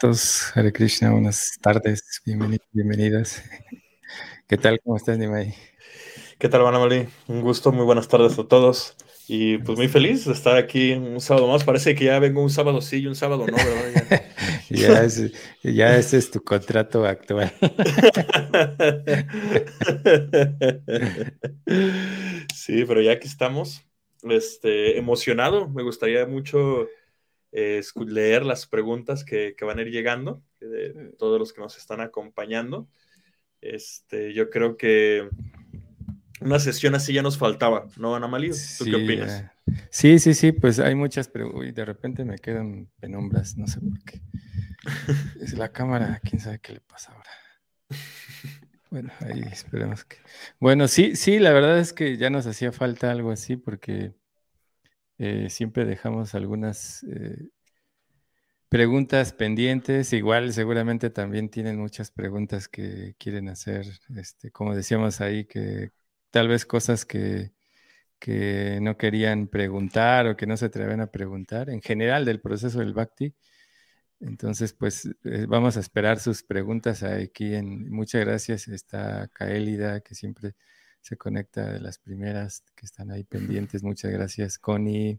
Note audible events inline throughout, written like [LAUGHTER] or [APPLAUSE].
Todos. Hare Krishna, buenas tardes. Bienvenidos, bienvenidas. ¿Qué tal? ¿Cómo estás, Nimai? ¿Qué tal, Manamali? Un gusto, muy buenas tardes a todos. Y pues muy feliz de estar aquí un sábado más. Parece que ya vengo un sábado sí y un sábado no, ¿verdad? ya, [LAUGHS] es, ya ese es tu contrato actual. [LAUGHS] sí, pero ya aquí estamos. Este, emocionado. Me gustaría mucho eh, leer las preguntas que, van a ir llegando de todos los que nos están acompañando. Este, yo creo que una sesión así ya nos faltaba, ¿no, Ana Malí? ¿Tú qué opinas? sí, sí, sí, pues hay muchas, pero de repente me quedan penumbras, no sé por qué. [LAUGHS] Es la cámara, quién sabe qué le pasa ahora. Bueno, ahí esperemos que. Bueno, sí, sí, la verdad es que ya nos hacía falta algo así porque eh, siempre dejamos algunas eh, preguntas pendientes. Igual, seguramente también tienen muchas preguntas que quieren hacer. Este, como decíamos ahí, que tal vez cosas que, que no querían preguntar o que no se atreven a preguntar en general del proceso del Bhakti. Entonces, pues eh, vamos a esperar sus preguntas aquí. En, muchas gracias. Está Kaelida, que siempre se conecta de las primeras que están ahí pendientes. Muchas gracias, Connie,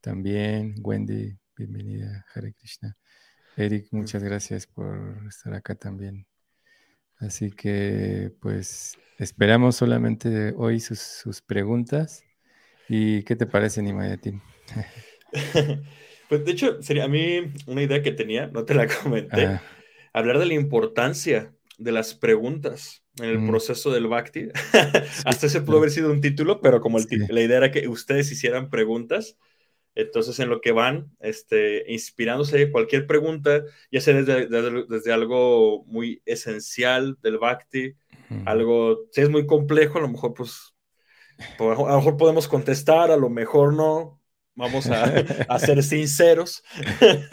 también, Wendy, bienvenida, Hare Krishna. Eric, muchas gracias por estar acá también. Así que, pues, esperamos solamente hoy sus, preguntas. ¿Y qué te parece, Nimayatin? [LAUGHS] pues, de hecho, sería a mí una idea que tenía, no te la comenté, hablar de la importancia de las preguntas en el mm. proceso del Bhakti. [LAUGHS] Hasta ese pudo haber sido un título, pero como la idea era que ustedes hicieran preguntas, entonces en lo que van, este, inspirándose cualquier pregunta, ya sea desde, desde, algo muy esencial del Bhakti, algo, si es muy complejo, a lo mejor pues, a lo mejor podemos contestar, a lo mejor no, vamos a, [LAUGHS] a ser sinceros,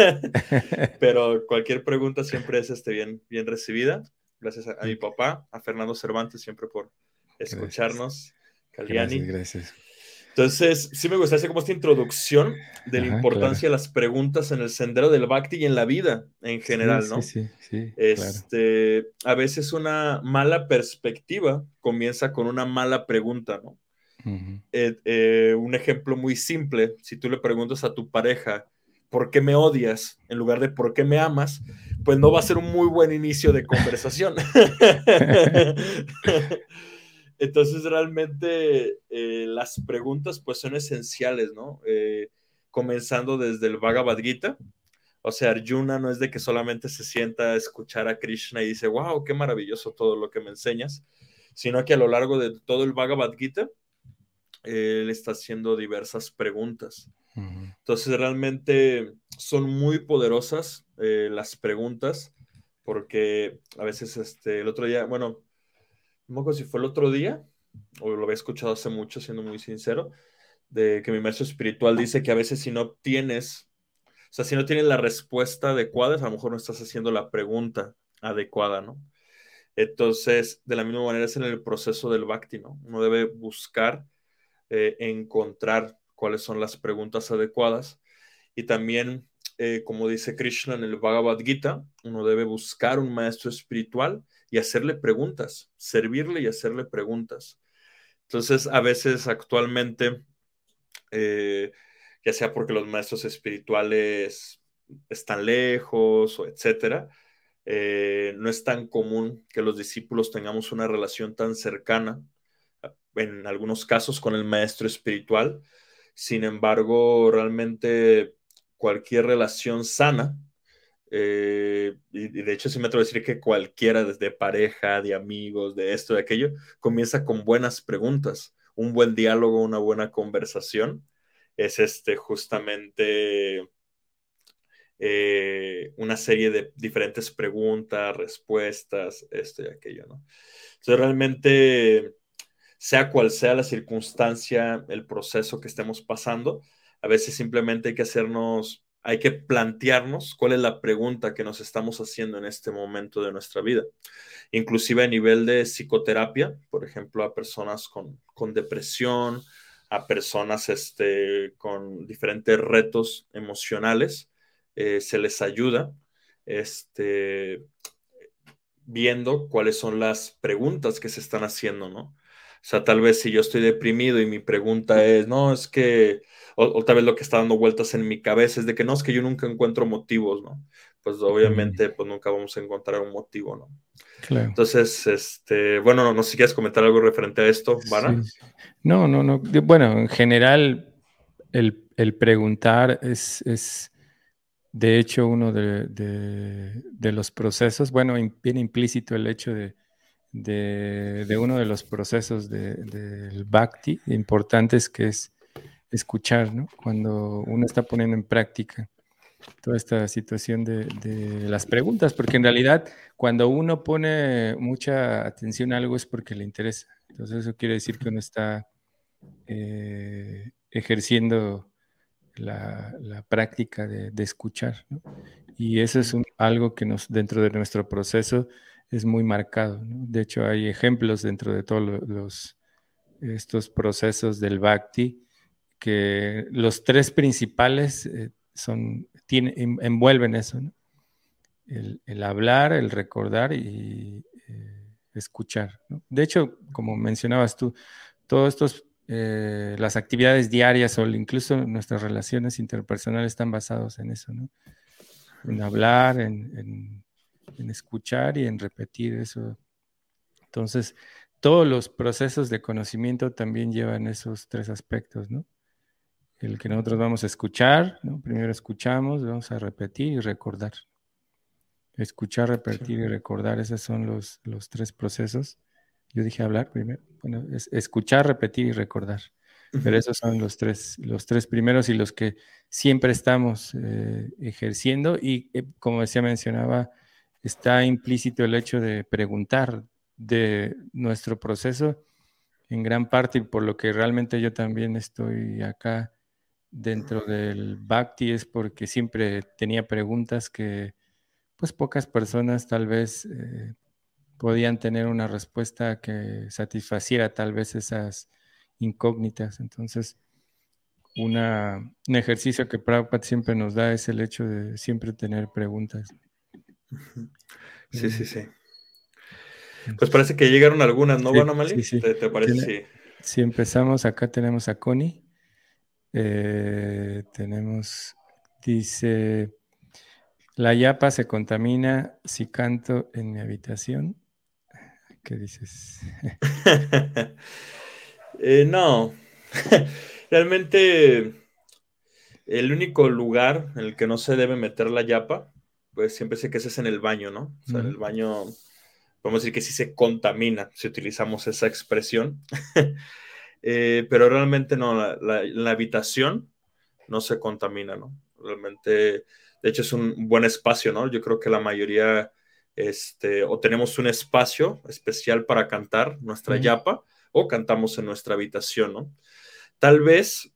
[LAUGHS] pero cualquier pregunta siempre es este, bien, bien recibida. Gracias a, mi papá, a Fernando Cervantes, siempre por escucharnos. Caliani. Gracias, Entonces, sí me gustaría hacer como esta introducción de la importancia de las preguntas en el sendero del Bhakti y en la vida en general, ¿no? Sí, sí, sí. Este, A veces una mala perspectiva comienza con una mala pregunta, ¿no? Eh, eh, un ejemplo muy simple, si tú le preguntas a tu pareja, ¿por qué me odias? En lugar de ¿por qué me amas? Pues no va a ser un muy buen inicio de conversación. [LAUGHS] Entonces, realmente eh, las preguntas pues son esenciales, ¿no? Eh, comenzando desde el Bhagavad Gita. O sea, Arjuna no es de que solamente se sienta a escuchar a Krishna y dice, wow, qué maravilloso todo lo que me enseñas, sino que a lo largo de todo el Bhagavad Gita, él está haciendo diversas preguntas. Entonces, realmente son muy poderosas eh, las preguntas, porque a veces este, el otro día, bueno, no me si fue el otro día, o lo había escuchado hace mucho, siendo muy sincero, de que mi maestro espiritual dice que a veces si no tienes, o sea, si no tienes la respuesta adecuada, a lo mejor no estás haciendo la pregunta adecuada, ¿no? Entonces, de la misma manera es en el proceso del bhakti, ¿no? Uno debe buscar eh, encontrar cuáles son las preguntas adecuadas y también, eh, como dice Krishna en el Bhagavad Gita, uno debe buscar un maestro espiritual y hacerle preguntas, servirle y hacerle preguntas. Entonces, a veces actualmente, eh, ya sea porque los maestros espirituales están lejos o etcétera, no es tan común que los discípulos tengamos una relación tan cercana, en algunos casos con el maestro espiritual. Sin embargo, realmente cualquier relación sana eh, y, de hecho, sí me atrevo a decir que cualquiera, desde pareja, de amigos, de esto, de aquello, comienza con buenas preguntas. Un buen diálogo, una buena conversación es este justamente eh, una serie de diferentes preguntas, respuestas, esto y aquello, ¿no? Entonces, realmente, sea cual sea la circunstancia, el proceso que estemos pasando, a veces simplemente hay que hacernos hay que plantearnos cuál es la pregunta que nos estamos haciendo en este momento de nuestra vida. Inclusive a nivel de psicoterapia, por ejemplo, a personas con, depresión, a personas este, con diferentes retos emocionales, eh, se les ayuda este, viendo cuáles son las preguntas que se están haciendo, ¿no? O sea, tal vez si yo estoy deprimido y mi pregunta es, no, es que, o, tal vez lo que está dando vueltas en mi cabeza es de que no, es que yo nunca encuentro motivos, ¿no? Pues obviamente, pues nunca vamos a encontrar un motivo, ¿no? Claro. Entonces, este, bueno, no, sé si quieres comentar algo referente a esto, ¿Vara? No, no, no. Bueno, en general, el, preguntar es, es, de hecho, uno de, de, los procesos, bueno, viene implícito el hecho de, de, uno de los procesos del bhakti importantes que es escuchar, ¿no? Cuando uno está poniendo en práctica toda esta situación de, las preguntas, porque en realidad cuando uno pone mucha atención a algo es porque le interesa. Entonces eso quiere decir que uno está eh, ejerciendo la, práctica de, escuchar. Y eso es algo que nos, dentro de nuestro proceso es muy marcado. De hecho, hay ejemplos dentro de todos los, estos procesos del Bhakti que los tres principales eh, son, envuelven eso, el, hablar, el recordar y eh, escuchar. De hecho, como mencionabas tú, todos estos, eh, las actividades diarias o incluso nuestras relaciones interpersonales están basados en eso, ¿no? En hablar, en escuchar y en repetir eso. Entonces, todos los procesos de conocimiento también llevan esos tres aspectos, ¿no? El que nosotros vamos a escuchar, ¿no? Primero escuchamos, vamos a repetir y recordar. Escuchar, repetir y recordar, esos son los, los tres procesos. Yo dije hablar primero. Bueno, es escuchar, repetir y recordar. Pero esos son los tres, los tres primeros y los que siempre estamos eh, ejerciendo. Y eh, como decía, mencionaba, está implícito el hecho de preguntar de nuestro proceso en gran parte y por lo que realmente yo también estoy acá dentro del Bhakti es porque siempre tenía preguntas que pues pocas personas tal vez eh, podían tener una respuesta que satisfaciera tal vez esas incógnitas. Entonces, un ejercicio que Prabhupada siempre nos da es el hecho de siempre tener preguntas. Sí, sí, sí. Pues parece que llegaron algunas, ¿no, sí, sí, ¿Te, parece? Si empezamos, acá tenemos a Connie. Eh, tenemos, dice, la yapa se contamina si canto en mi habitación. ¿Qué dices? [LAUGHS] Eh, no, [LAUGHS] realmente el único lugar en el que no se debe meter la yapa pues siempre sé que ese es en el baño, ¿no? O sea, en el baño, podemos decir que sí se contamina si utilizamos esa expresión, [LAUGHS] eh, pero realmente no, la, habitación no se contamina, ¿no? Realmente, de hecho es un buen espacio, ¿no? Yo creo que la mayoría, este, o tenemos un espacio especial para cantar nuestra yapa, o cantamos en nuestra habitación, ¿no? Tal vez,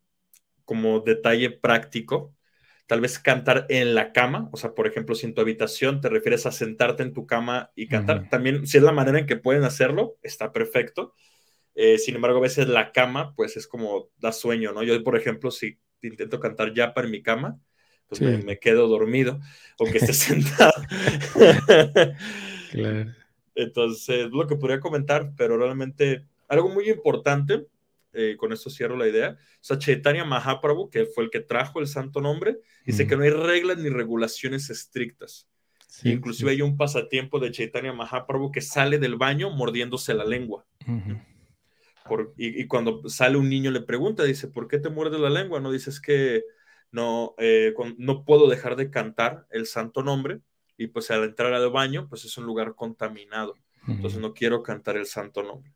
como detalle práctico, tal vez cantar en la cama, o sea, por ejemplo, si en tu habitación te refieres a sentarte en tu cama y cantar, también si es la manera en que pueden hacerlo, está perfecto. Eh, sin embargo, a veces la cama, pues es como da sueño, ¿no? Yo, por ejemplo, si intento cantar ya para mi cama, pues me, quedo dormido, aunque esté [LAUGHS] sentado. claro. Entonces, lo que podría comentar, pero realmente algo muy importante eh, con esto cierro la idea. O sea, Chaitanya Mahaprabhu, que fue el que trajo el santo nombre, dice que no hay reglas ni regulaciones estrictas. Inclusive hay un pasatiempo de Chaitanya Mahaprabhu que sale del baño mordiéndose la lengua. y, cuando sale un niño le pregunta, dice, ¿por qué te muerdes la lengua? No dices que no, eh, no puedo dejar de cantar el santo nombre y pues al entrar al baño, pues es un lugar contaminado. Entonces no quiero cantar el santo nombre.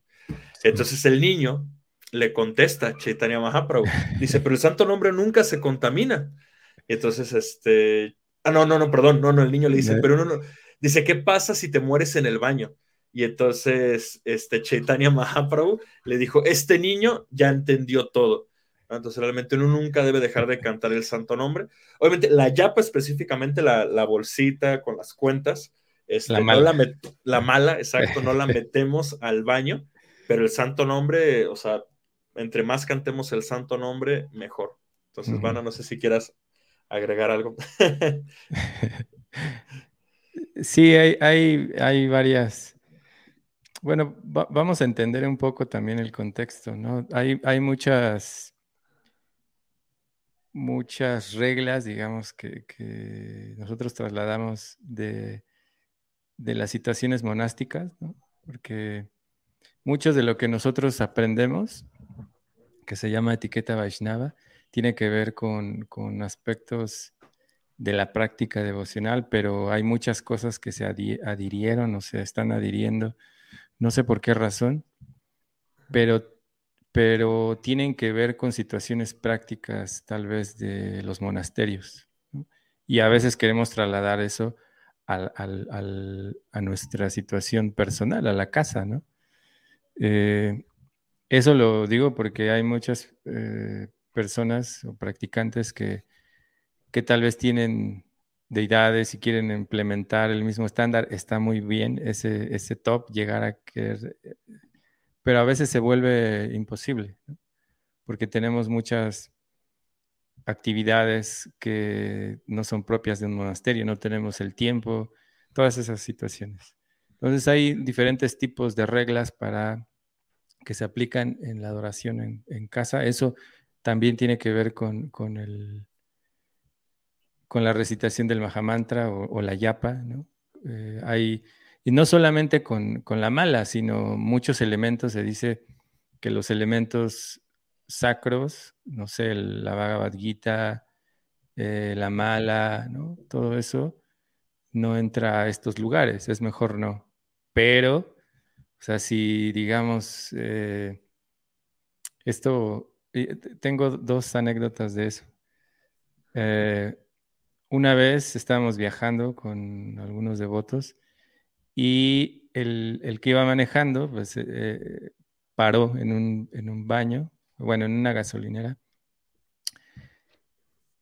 Entonces el niño le contesta Chaitanya Mahaprabhu. Dice, pero el santo nombre nunca se contamina. Y entonces, este, ah, no, no, no, perdón, no, no, el niño le dice, pero no, no, dice, ¿qué pasa si te mueres en el baño? Y entonces, este, Chaitanya Mahaprabhu le dijo, este niño ya entendió todo. Entonces, realmente uno nunca debe dejar de cantar el santo nombre. Obviamente, la yapa específicamente, la, la bolsita con las cuentas, este, la, mala. No la, la mala, exacto, no la [LAUGHS] metemos al baño, pero el santo nombre, o sea, entre más cantemos el santo nombre, mejor. Entonces, Vana, no sé si quieras agregar algo. [LAUGHS] sí, hay, hay, hay varias. Bueno, vamos a entender un poco también el contexto, ¿no? Hay, hay muchas muchas reglas, digamos, que, nosotros trasladamos de, las situaciones monásticas, ¿no? porque mucho de lo que nosotros aprendemos, que se llama etiqueta Vaishnava, tiene que ver con, aspectos de la práctica devocional, pero hay muchas cosas que se adhirieron o se están adhiriendo, no sé por qué razón, pero pero tienen que ver con situaciones prácticas tal vez de los monasterios. Y a veces queremos trasladar eso a nuestra situación personal, a la casa, ¿no? Eh, eso lo digo porque hay muchas eh, personas o practicantes que, que tal vez tienen deidades y quieren implementar el mismo estándar, está muy bien ese, ese top, llegar a querer pero a veces se vuelve imposible, porque tenemos muchas actividades que no son propias de un monasterio, no tenemos el tiempo, todas esas situaciones. Entonces hay diferentes tipos de reglas para que se aplican en la adoración en, casa. Eso también tiene que ver con, el, con la recitación del Mahamantra o, o la yapa. ¿no? Eh, hay y no solamente con, la mala, sino muchos elementos, se dice que los elementos sacros, no sé, la Bhagavad Gita, eh, la mala, ¿no? Todo eso no entra a estos lugares, es mejor no. Pero, o sea, si digamos, eh, esto, tengo dos anécdotas de eso. Eh, una vez estábamos viajando con algunos devotos y el, que iba manejando, pues eh, paró en un, baño, bueno, en una gasolinera.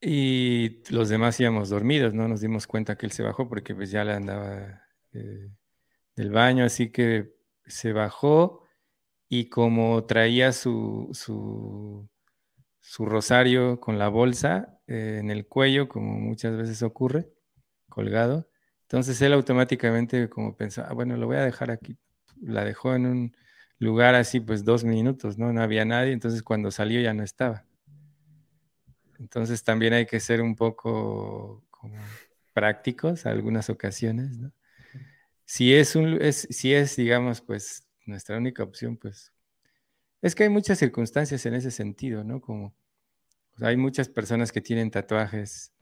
Y los demás íbamos dormidos, ¿no? Nos dimos cuenta que él se bajó porque pues ya le andaba del baño, así que se bajó y como traía su, su, rosario con la bolsa eh, en el cuello, como muchas veces ocurre, colgado, entonces él automáticamente como pensaba, ah, bueno, lo voy a dejar aquí. La dejó en un lugar así, pues dos minutos, ¿no? No había nadie, entonces cuando salió ya no estaba. Entonces también hay que ser un poco como prácticos a algunas ocasiones, ¿no? Si es, un, si es, digamos, pues nuestra única opción, pues es que hay muchas circunstancias en ese sentido, ¿no? Como hay muchas personas que tienen tatuajes.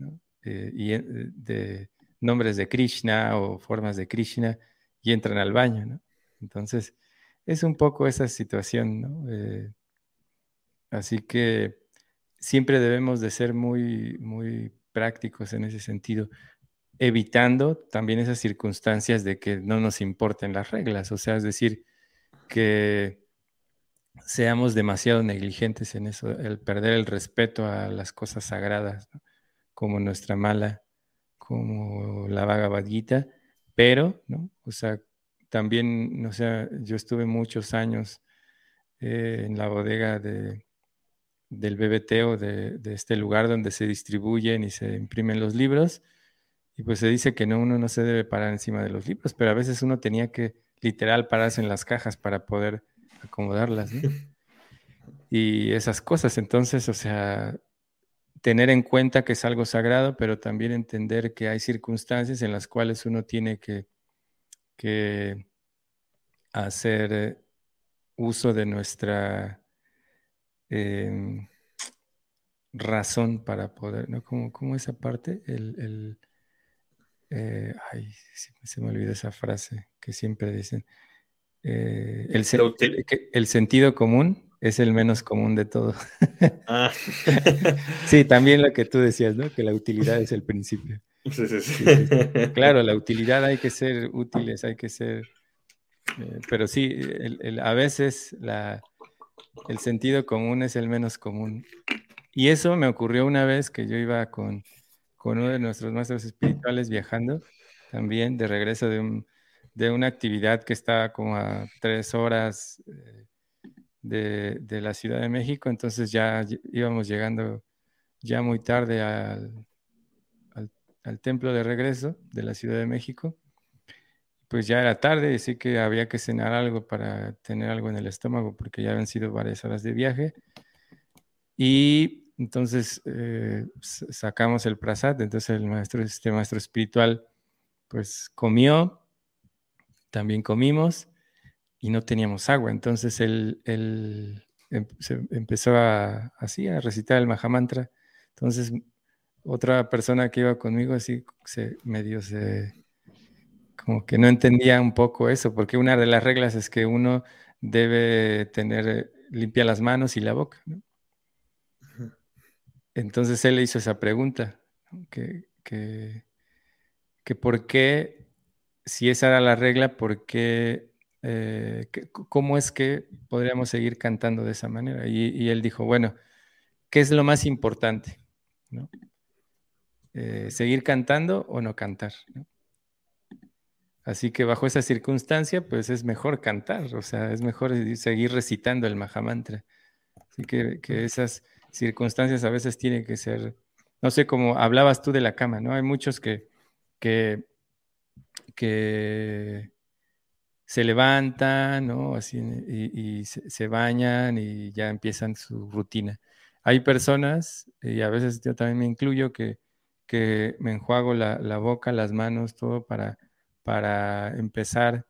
Eh, y eh, de, nombres de Krishna o formas de Krishna y entran al baño, ¿no? Entonces, es un poco esa situación, ¿no? Eh, así que siempre debemos de ser muy, muy prácticos en ese sentido, evitando también esas circunstancias de que no nos importen las reglas, o sea, es decir, que seamos demasiado negligentes en eso, el perder el respeto a las cosas sagradas, como nuestra mala como la Bhagavad Gita, pero, ¿no? O sea, también, o sea, yo estuve muchos años eh, en la bodega de, del BBT o de, este lugar donde se distribuyen y se imprimen los libros, y pues se dice que no, uno no se debe parar encima de los libros, pero a veces uno tenía que literal pararse en las cajas para poder acomodarlas, ¿no? [LAUGHS] Y esas cosas, entonces, o sea, tener en cuenta que es algo sagrado, pero también entender que hay circunstancias en las cuales uno tiene que, hacer eh, uso de nuestra em, razón para poder, ¿no? Como, esa parte, el, eh, ay, se me olvidó esa frase que siempre dicen, eh, el, el, sentido común es el menos común de todo. [LAUGHS] Ah. [LAUGHS] sí, también lo que tú decías, ¿no? Que la utilidad es el principio. [LAUGHS] Sí, sí, sí. claro, la utilidad hay que ser útiles, hay que ser... Eh, pero sí, a veces la, el sentido común es el menos común. Y eso me ocurrió una vez que yo iba con, con uno de nuestros maestros espirituales viajando, también de regreso de, un, de una actividad que estaba como a tres horas. Eh, de, la Ciudad de México, entonces ya íbamos llegando ya muy tarde al, al templo de regreso de la Ciudad de México. Pues ya era tarde, así que había que cenar algo para tener algo en el estómago, porque ya habían sido varias horas de viaje. Y entonces eh, sacamos el prasad, entonces el maestro, este maestro espiritual, pues comió, también comimos y no teníamos agua. Entonces él, em, empezó a, así a recitar el Mahamantra. Entonces otra persona que iba conmigo así se medio se como que no entendía un poco eso, porque una de las reglas es que uno debe tener limpia las manos y la boca. Entonces él le hizo esa pregunta, que, que, que, por qué, si esa era la regla, por qué, eh, cómo es que podríamos seguir cantando de esa manera. Y, él dijo, bueno, ¿qué es lo más importante? ¿No? Eh, seguir cantando o no cantar. Así que bajo esa circunstancia, pues es mejor cantar, o sea, es mejor seguir recitando el Mahamantra. Así que, esas circunstancias a veces tienen que ser, no sé, como hablabas tú de la cama, ¿no? Hay muchos que, que, que se levantan, ¿no? Así, y, se, bañan y ya empiezan su rutina. Hay personas, y a veces yo también me incluyo, que que me enjuago la, boca, las manos, todo para, para empezar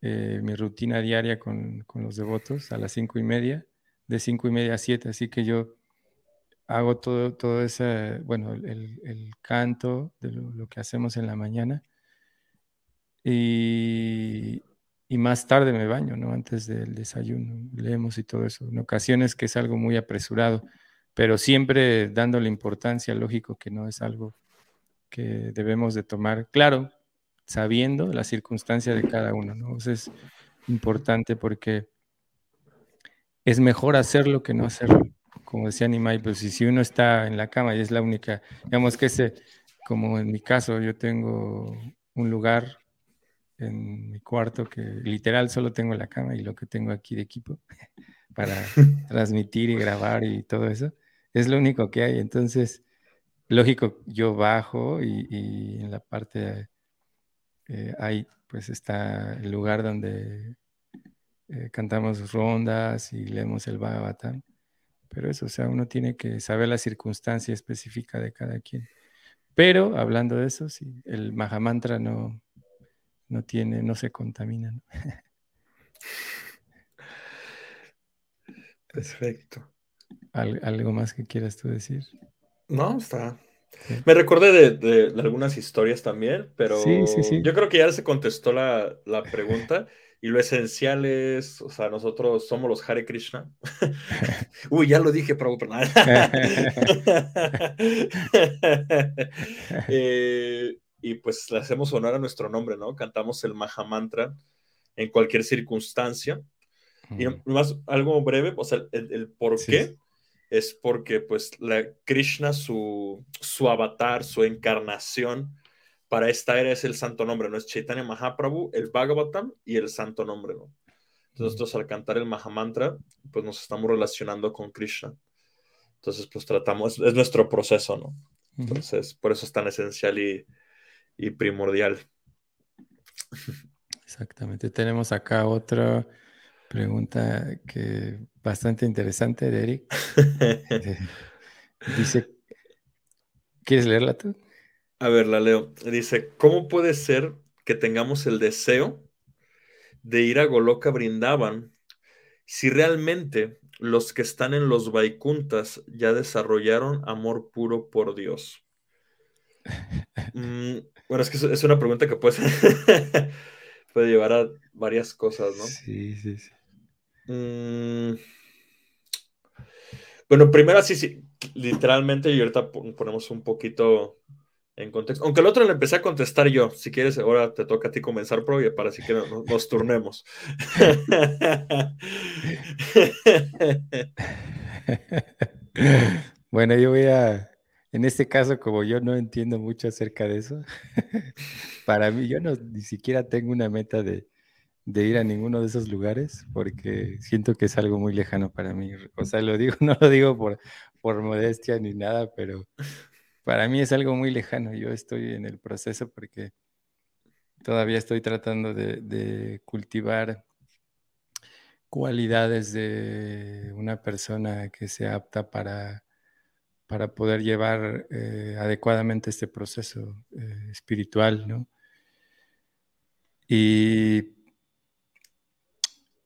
eh, mi rutina diaria con, los devotos a las cinco y media, de cinco y media a siete. Así que yo hago todo, todo ese, bueno, el, canto de lo, que hacemos en la mañana. Y, y, más tarde me baño, ¿no? Antes del desayuno, leemos y todo eso. En ocasiones que es algo muy apresurado pero siempre dándole importancia, lógico que no es algo que debemos de tomar, claro, sabiendo la circunstancia de cada uno, ¿no? es importante porque es mejor hacerlo que no hacerlo. Como decía Nimai, pues si uno está en la cama y es la única, digamos que ese, como en mi caso, yo tengo un lugar en mi cuarto que literal solo tengo la cama y lo que tengo aquí de equipo [LAUGHS] para [LAUGHS] transmitir y grabar y todo eso es lo único que hay. Entonces, lógico, yo bajo y, en la parte eh, ahí pues está el lugar donde eh, cantamos rondas y leemos el Bhagavatam. Pero eso, o sea, uno tiene que saber la circunstancia específica de cada quien. Pero hablando de eso, sí, el Mahamantra no, no tiene, no se contamina. Perfecto. ¿Algo más que quieras tú decir? No, está. Me recordé de, algunas historias también, pero yo creo que ya se contestó la, pregunta [LAUGHS] y lo esencial es, o sea, nosotros somos los Hare Krishna. [LAUGHS] Uy, ya lo dije, Prabhupada. [LAUGHS] eh, y pues le hacemos honor a nuestro nombre, ¿no? Cantamos el Mahamantra en cualquier circunstancia. Y más algo breve, o sea, el, por qué es porque pues la Krishna, su, su avatar, su encarnación para esta era es el santo nombre, no es Chaitanya Mahaprabhu, el Bhagavatam y el santo nombre, ¿no? Entonces nosotros al cantar el Mahamantra, pues nos estamos relacionando con Krishna. Entonces pues tratamos, es nuestro proceso, ¿no? Entonces por eso es tan esencial y, y primordial. Exactamente. Tenemos acá otra pregunta que bastante interesante de Eric. [LAUGHS] Eh, dice, ¿quieres leerla tú? A ver, la leo. Dice, ¿cómo puede ser que tengamos el deseo de ir a Goloka Brindaban si realmente los que están en los Vaikuntas ya desarrollaron amor puro por Dios? [LAUGHS] Mm, bueno, es que es una pregunta que puede, [LAUGHS] puede llevar a varias cosas, ¿no? Sí, sí, sí. Mm. Bueno, primero así, sí, literalmente, y ahorita ponemos un poquito en contexto. Aunque el otro le empecé a contestar yo. Si quieres, ahora te toca a ti comenzar, Pro, y para así que nos, turnemos. [LAUGHS] bueno, yo voy a, en este caso, como yo no entiendo mucho acerca de eso, [LAUGHS] para mí yo no ni siquiera tengo una meta de, de ir a ninguno de esos lugares porque siento que es algo muy lejano para mí. O sea, lo digo, [LAUGHS] no lo digo por, por modestia ni nada, pero para mí es algo muy lejano. Yo estoy en el proceso porque todavía estoy tratando de, cultivar cualidades de una persona que sea apta para, para poder llevar eh, adecuadamente este proceso eh, espiritual, ¿no? Y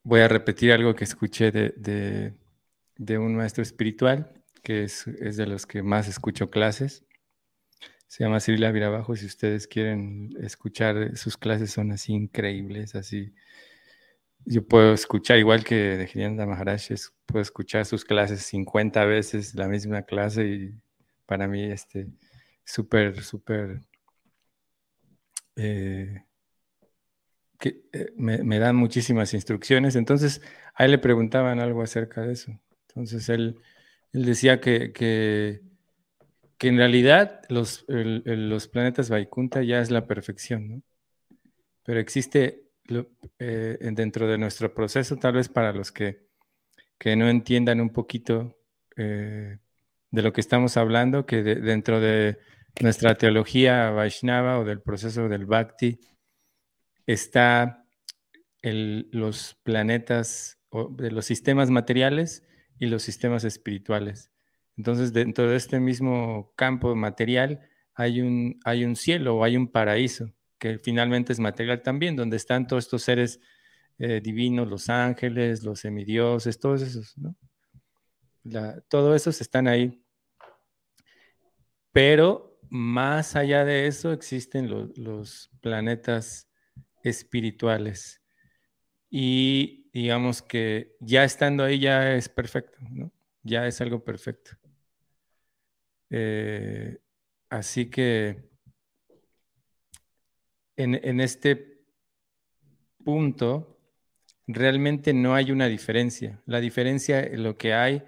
voy a repetir algo que escuché de, un maestro espiritual, que es, de los que más escucho clases. Se llama Cyril Virabajo. Si ustedes quieren escuchar sus clases, son así increíbles, así. Yo puedo escuchar, igual que de Girianda Maharaj, puedo escuchar sus clases 50 veces, la misma clase, y para mí, este, súper, súper eh, eh, me, dan muchísimas instrucciones. Entonces, a él le preguntaban algo acerca de eso. Entonces, él, él decía que, que, en realidad los, los planetas Vaikunta ya es la perfección, ¿no? Pero existe eh, dentro de nuestro proceso, tal vez para los que, que no entiendan un poquito eh, de lo que estamos hablando, que dentro de nuestra teología Vaishnava o del proceso del Bhakti, está los planetas, de los sistemas materiales y los sistemas espirituales. Entonces, dentro de este mismo campo material hay un, cielo o hay un paraíso, que finalmente es material también, donde están todos estos seres eh, divinos, los ángeles, los semidioses, todos esos, ¿no? todos esos están ahí. Pero más allá de eso existen los planetas espirituales. Y digamos que ya estando ahí ya es perfecto, ¿no? Ya es algo perfecto. Eh, así que en, en este punto realmente no hay una diferencia. La diferencia, lo que hay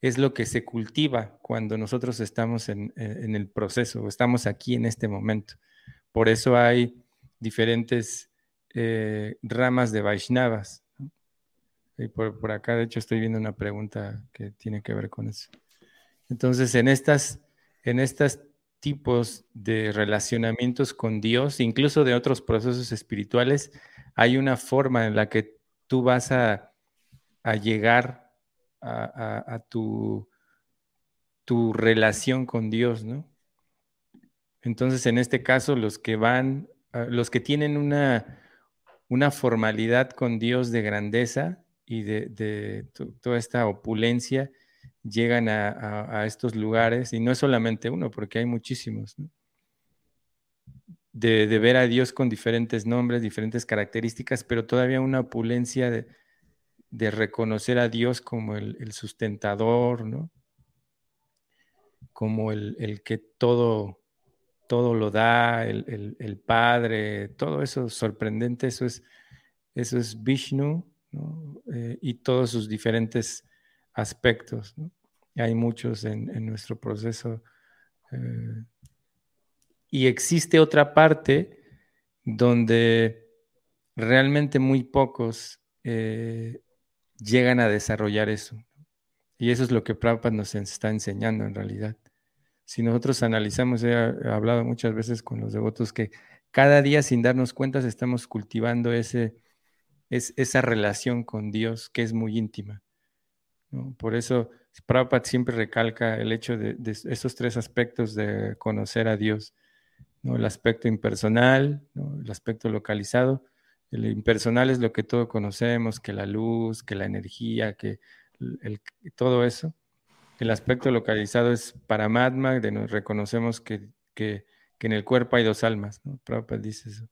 es lo que se cultiva cuando nosotros estamos en, en, el proceso, estamos aquí en este momento. Por eso hay diferentes eh, ramas de Vaishnavas. Y por, acá, de hecho, estoy viendo una pregunta que tiene que ver con eso. Entonces, en estas, en estos tipos de relacionamientos con Dios, incluso de otros procesos espirituales, hay una forma en la que tú vas a, llegar a, tu, tu relación con Dios, ¿no? Entonces, en este caso, los que van, los que tienen una, una formalidad con Dios de grandeza y de, toda esta opulencia, llegan a, estos lugares, y no es solamente uno, porque hay muchísimos, de, ver a Dios con diferentes nombres, diferentes características, pero todavía una opulencia de, reconocer a Dios como el, sustentador, ¿no? como el, que todo todo lo da, el, Padre, todo eso sorprendente, eso es, eso es Vishnu eh, y todos sus diferentes aspectos. Hay muchos en, nuestro proceso. Eh, y existe otra parte donde realmente muy pocos eh, llegan a desarrollar eso. Y eso es lo que Prabhupada nos está enseñando en realidad si nosotros analizamos, he, hablado muchas veces con los devotos que cada día sin darnos cuenta estamos cultivando ese, esa relación con Dios que es muy íntima. Por eso Prabhupada siempre recalca el hecho de, esos tres aspectos de conocer a Dios. El aspecto impersonal, el aspecto localizado. El impersonal es lo que todos conocemos, que la luz, que la energía, que todo eso. El aspecto localizado es Paramatma, de nos reconocemos que, en el cuerpo hay dos almas, ¿no? Prabhupada dice eso.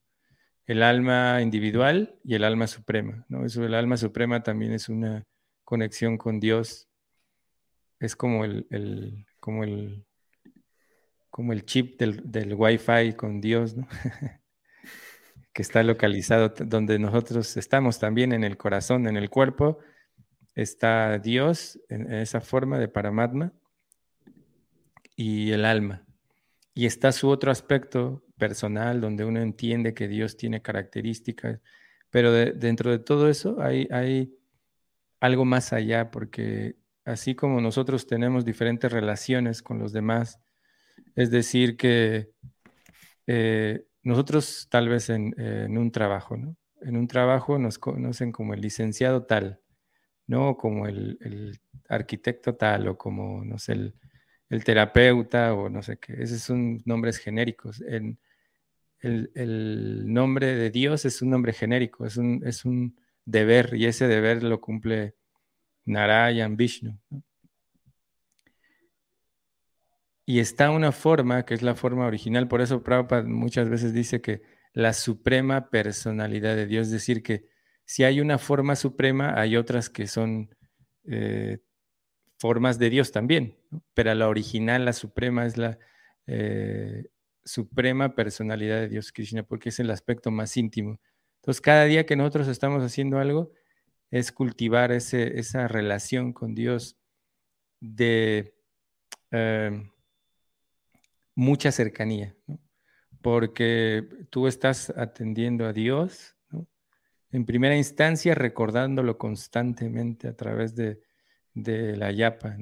El alma individual y el alma suprema, ¿no? Eso, el alma suprema también es una conexión con Dios. Es como el, como el, como el chip del, del Wi-Fi con Dios, [LAUGHS] que está localizado donde nosotros estamos también en el corazón, en el cuerpo, está Dios en esa forma de Paramatma y el alma. Y está su otro aspecto personal, donde uno entiende que Dios tiene características, pero dentro de todo eso hay, hay algo más allá, porque así como nosotros tenemos diferentes relaciones con los demás, Es decir, que eh, nosotros tal vez en, un trabajo, ¿no? En un trabajo nos conocen como el licenciado tal, ¿no? Como el, arquitecto tal o como, no sé, el, terapeuta o no sé qué. Esos son nombres genéricos. En, el, nombre de Dios es un nombre genérico, es un, es un deber y ese deber lo cumple Narayan Vishnu. Y está una forma, que es la forma original, por eso Prabhupada muchas veces dice que la suprema personalidad de Dios, es decir, que si hay una forma suprema, hay otras que son eh, formas de Dios también, pero la original, la suprema, es la eh, suprema personalidad de Dios Krishna, porque es el aspecto más íntimo. Entonces, cada día que nosotros estamos haciendo algo, es cultivar esa relación con Dios de em, mucha cercanía, porque tú estás atendiendo a Dios, en primera instancia recordándolo constantemente a través de, la yapa,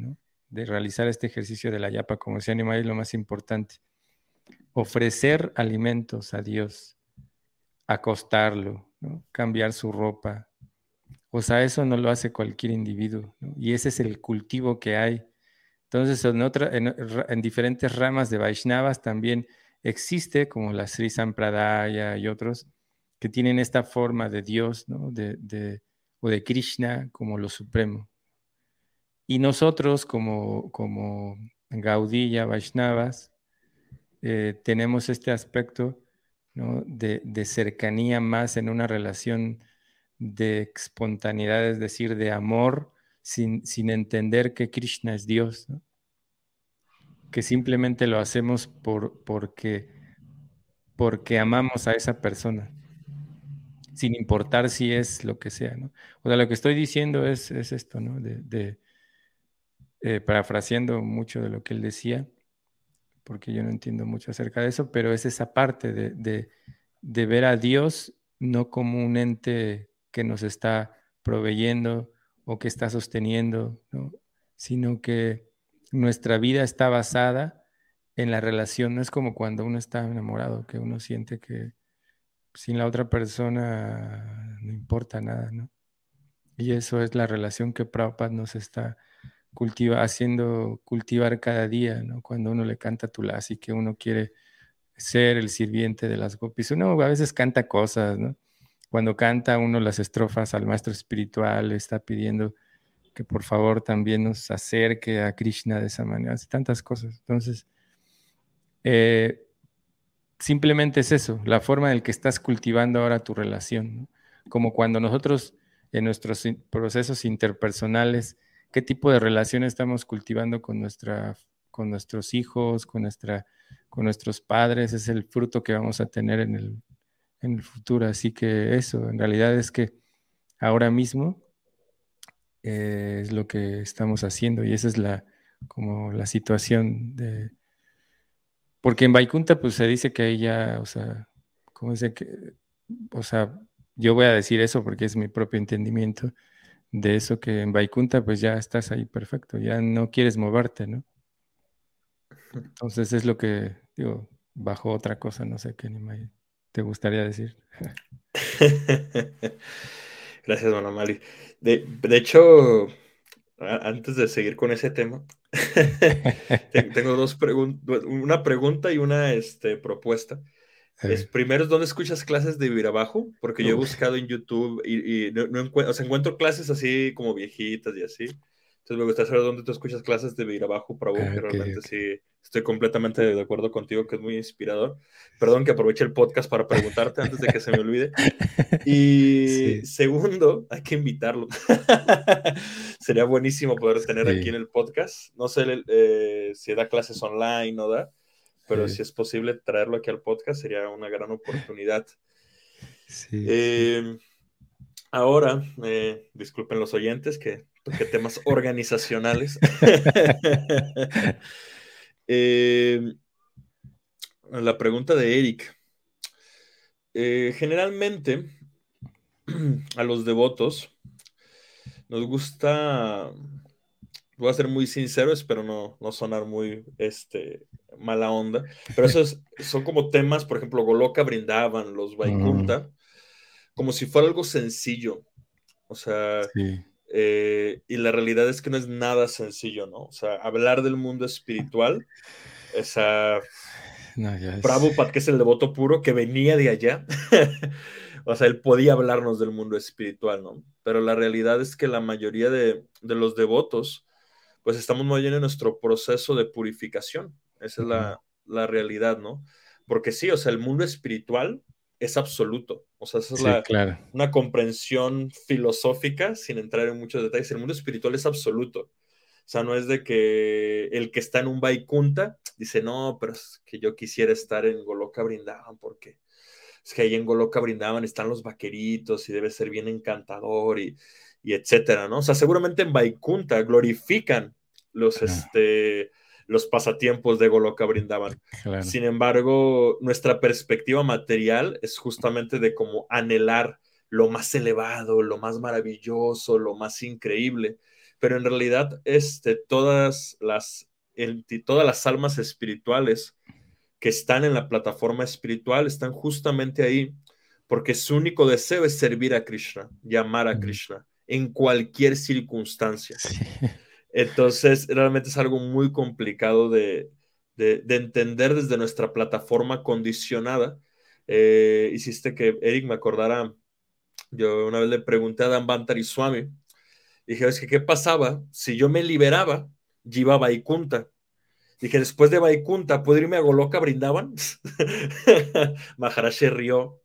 de realizar este ejercicio de la yapa, como decía Animal, es lo más importante. Ofrecer alimentos a Dios, acostarlo, cambiar su ropa, o sea, eso no lo hace cualquier individuo, y ese es el cultivo que hay. Entonces, en, diferentes ramas de Vaishnavas también existe, como la Sri Sampradaya y otros, que tienen esta forma de Dios, de, o de Krishna como lo supremo. Y nosotros, como, como Gaudilla, Vaishnavas, eh, tenemos este aspecto de, cercanía más en una relación de espontaneidad, es decir, de amor, sin, entender que Krishna es Dios, que simplemente lo hacemos por, porque, porque amamos a esa persona, sin importar si es lo que sea. O sea, lo que estoy diciendo es, esto, ¿no? de, eh, parafraseando mucho de lo que él decía, porque yo no entiendo mucho acerca de eso, pero es esa parte de, de ver a Dios no como un ente que nos está proveyendo o que está sosteniendo, sino que nuestra vida está basada en la relación. No es como cuando uno está enamorado, que uno siente que sin la otra persona no importa nada, ¿no? Y eso es la relación que Prabhupada nos está cultiva, haciendo cultivar cada día, ¿no? Cuando uno le canta Tulasi, que uno quiere ser el sirviente de las gopis. Uno a veces canta cosas, ¿no? Cuando canta uno las estrofas al maestro espiritual, está pidiendo que por favor también nos acerque a Krishna de esa manera, hace tantas cosas. Entonces, eh, simplemente es eso, la forma en que estás cultivando ahora tu relación. Como cuando nosotros en nuestros procesos interpersonales, qué tipo de relación estamos cultivando con, nuestra, con nuestros hijos, con, nuestra, con nuestros padres, es el fruto que vamos a tener en el en el futuro. Así que eso, en realidad es que ahora mismo eh, es lo que estamos haciendo y esa es la como la situación de porque en Vaikunta pues se dice que ella, o sea, ¿cómo dice que o sea, yo voy a decir eso porque es mi propio entendimiento de eso que en Vaikunta pues ya estás ahí perfecto, ya no quieres moverte, ¿no? Entonces es lo que digo, bajo otra cosa, no sé qué ni te gustaría decir? [LAUGHS] Gracias, Don Mali. De, hecho, antes de seguir con ese tema, [LAUGHS] tengo dos preguntas, una pregunta y una este, propuesta. Es, primero, ¿dónde escuchas clases de vivir abajo? Porque yo he buscado en YouTube y, no, encuentro, o sea, encuentro clases así como viejitas y así. Entonces me gustaría saber dónde tú escuchas clases de vivir abajo para vos, que realmente sí estoy completamente de acuerdo contigo, que es muy inspirador. Perdón que aproveche el podcast para preguntarte antes de que se me olvide. [LAUGHS] Y segundo, hay que invitarlo. [LAUGHS] Sería buenísimo poder tener aquí en el podcast. No sé eh, si da clases online o da, pero si es posible traerlo aquí al podcast sería una gran oportunidad. [LAUGHS] Eh, ahora, eh, disculpen los oyentes que toqué temas [LAUGHS] organizacionales. [LAUGHS] Eh, la pregunta de Eric. Eh, generalmente, [CLEARS THROAT] a los devotos nos gusta, voy a ser muy sincero, espero no, no sonar muy, este, mala onda, pero esos [LAUGHS] son como temas, por ejemplo, Goloka brindaban, los Vaikunta, como si fuera algo sencillo. O sea, eh, y la realidad es que no es nada sencillo, ¿no? O sea, hablar del mundo espiritual, esa... [SIGHS] No, Prabhupada, que es el devoto puro, que venía de allá, [LAUGHS] o sea, él podía hablarnos del mundo espiritual, ¿no? Pero la realidad es que la mayoría de, de los devotos, pues estamos muy bien en nuestro proceso de purificación. Esa es la, la, realidad, ¿no? Porque sí, o sea, el mundo espiritual es absoluto. O sea, esa es la, una comprensión filosófica, sin entrar en muchos detalles. El mundo espiritual es absoluto. O sea, no es de que el que está en un Vaikunta dice, no, pero es que yo quisiera estar en Goloka Brindaban, porque es que ahí en Goloka Brindaban están los vaqueritos y debe ser bien encantador y, y etcétera, ¿no? O sea, seguramente en Vaikunta glorifican los, este, los pasatiempos de Goloka brindaban. Sin embargo, nuestra perspectiva material es justamente de cómo anhelar lo más elevado, lo más maravilloso, lo más increíble. Pero en realidad, este, todas, las, todas las almas espirituales que están en la plataforma espiritual están justamente ahí porque su único deseo es servir a Krishna, llamar a Krishna en cualquier circunstancia. Entonces, realmente es algo muy complicado de, entender desde nuestra plataforma condicionada. Eh, hiciste que Eric me acordara, yo una vez le pregunté a Dan Bantari Swami, dije, es que qué pasaba si yo me liberaba, y iba a Vaikunta. Dije, después de Vaikunta, ¿puedo irme a Goloka Brindaban? [LAUGHS] Maharaj se rió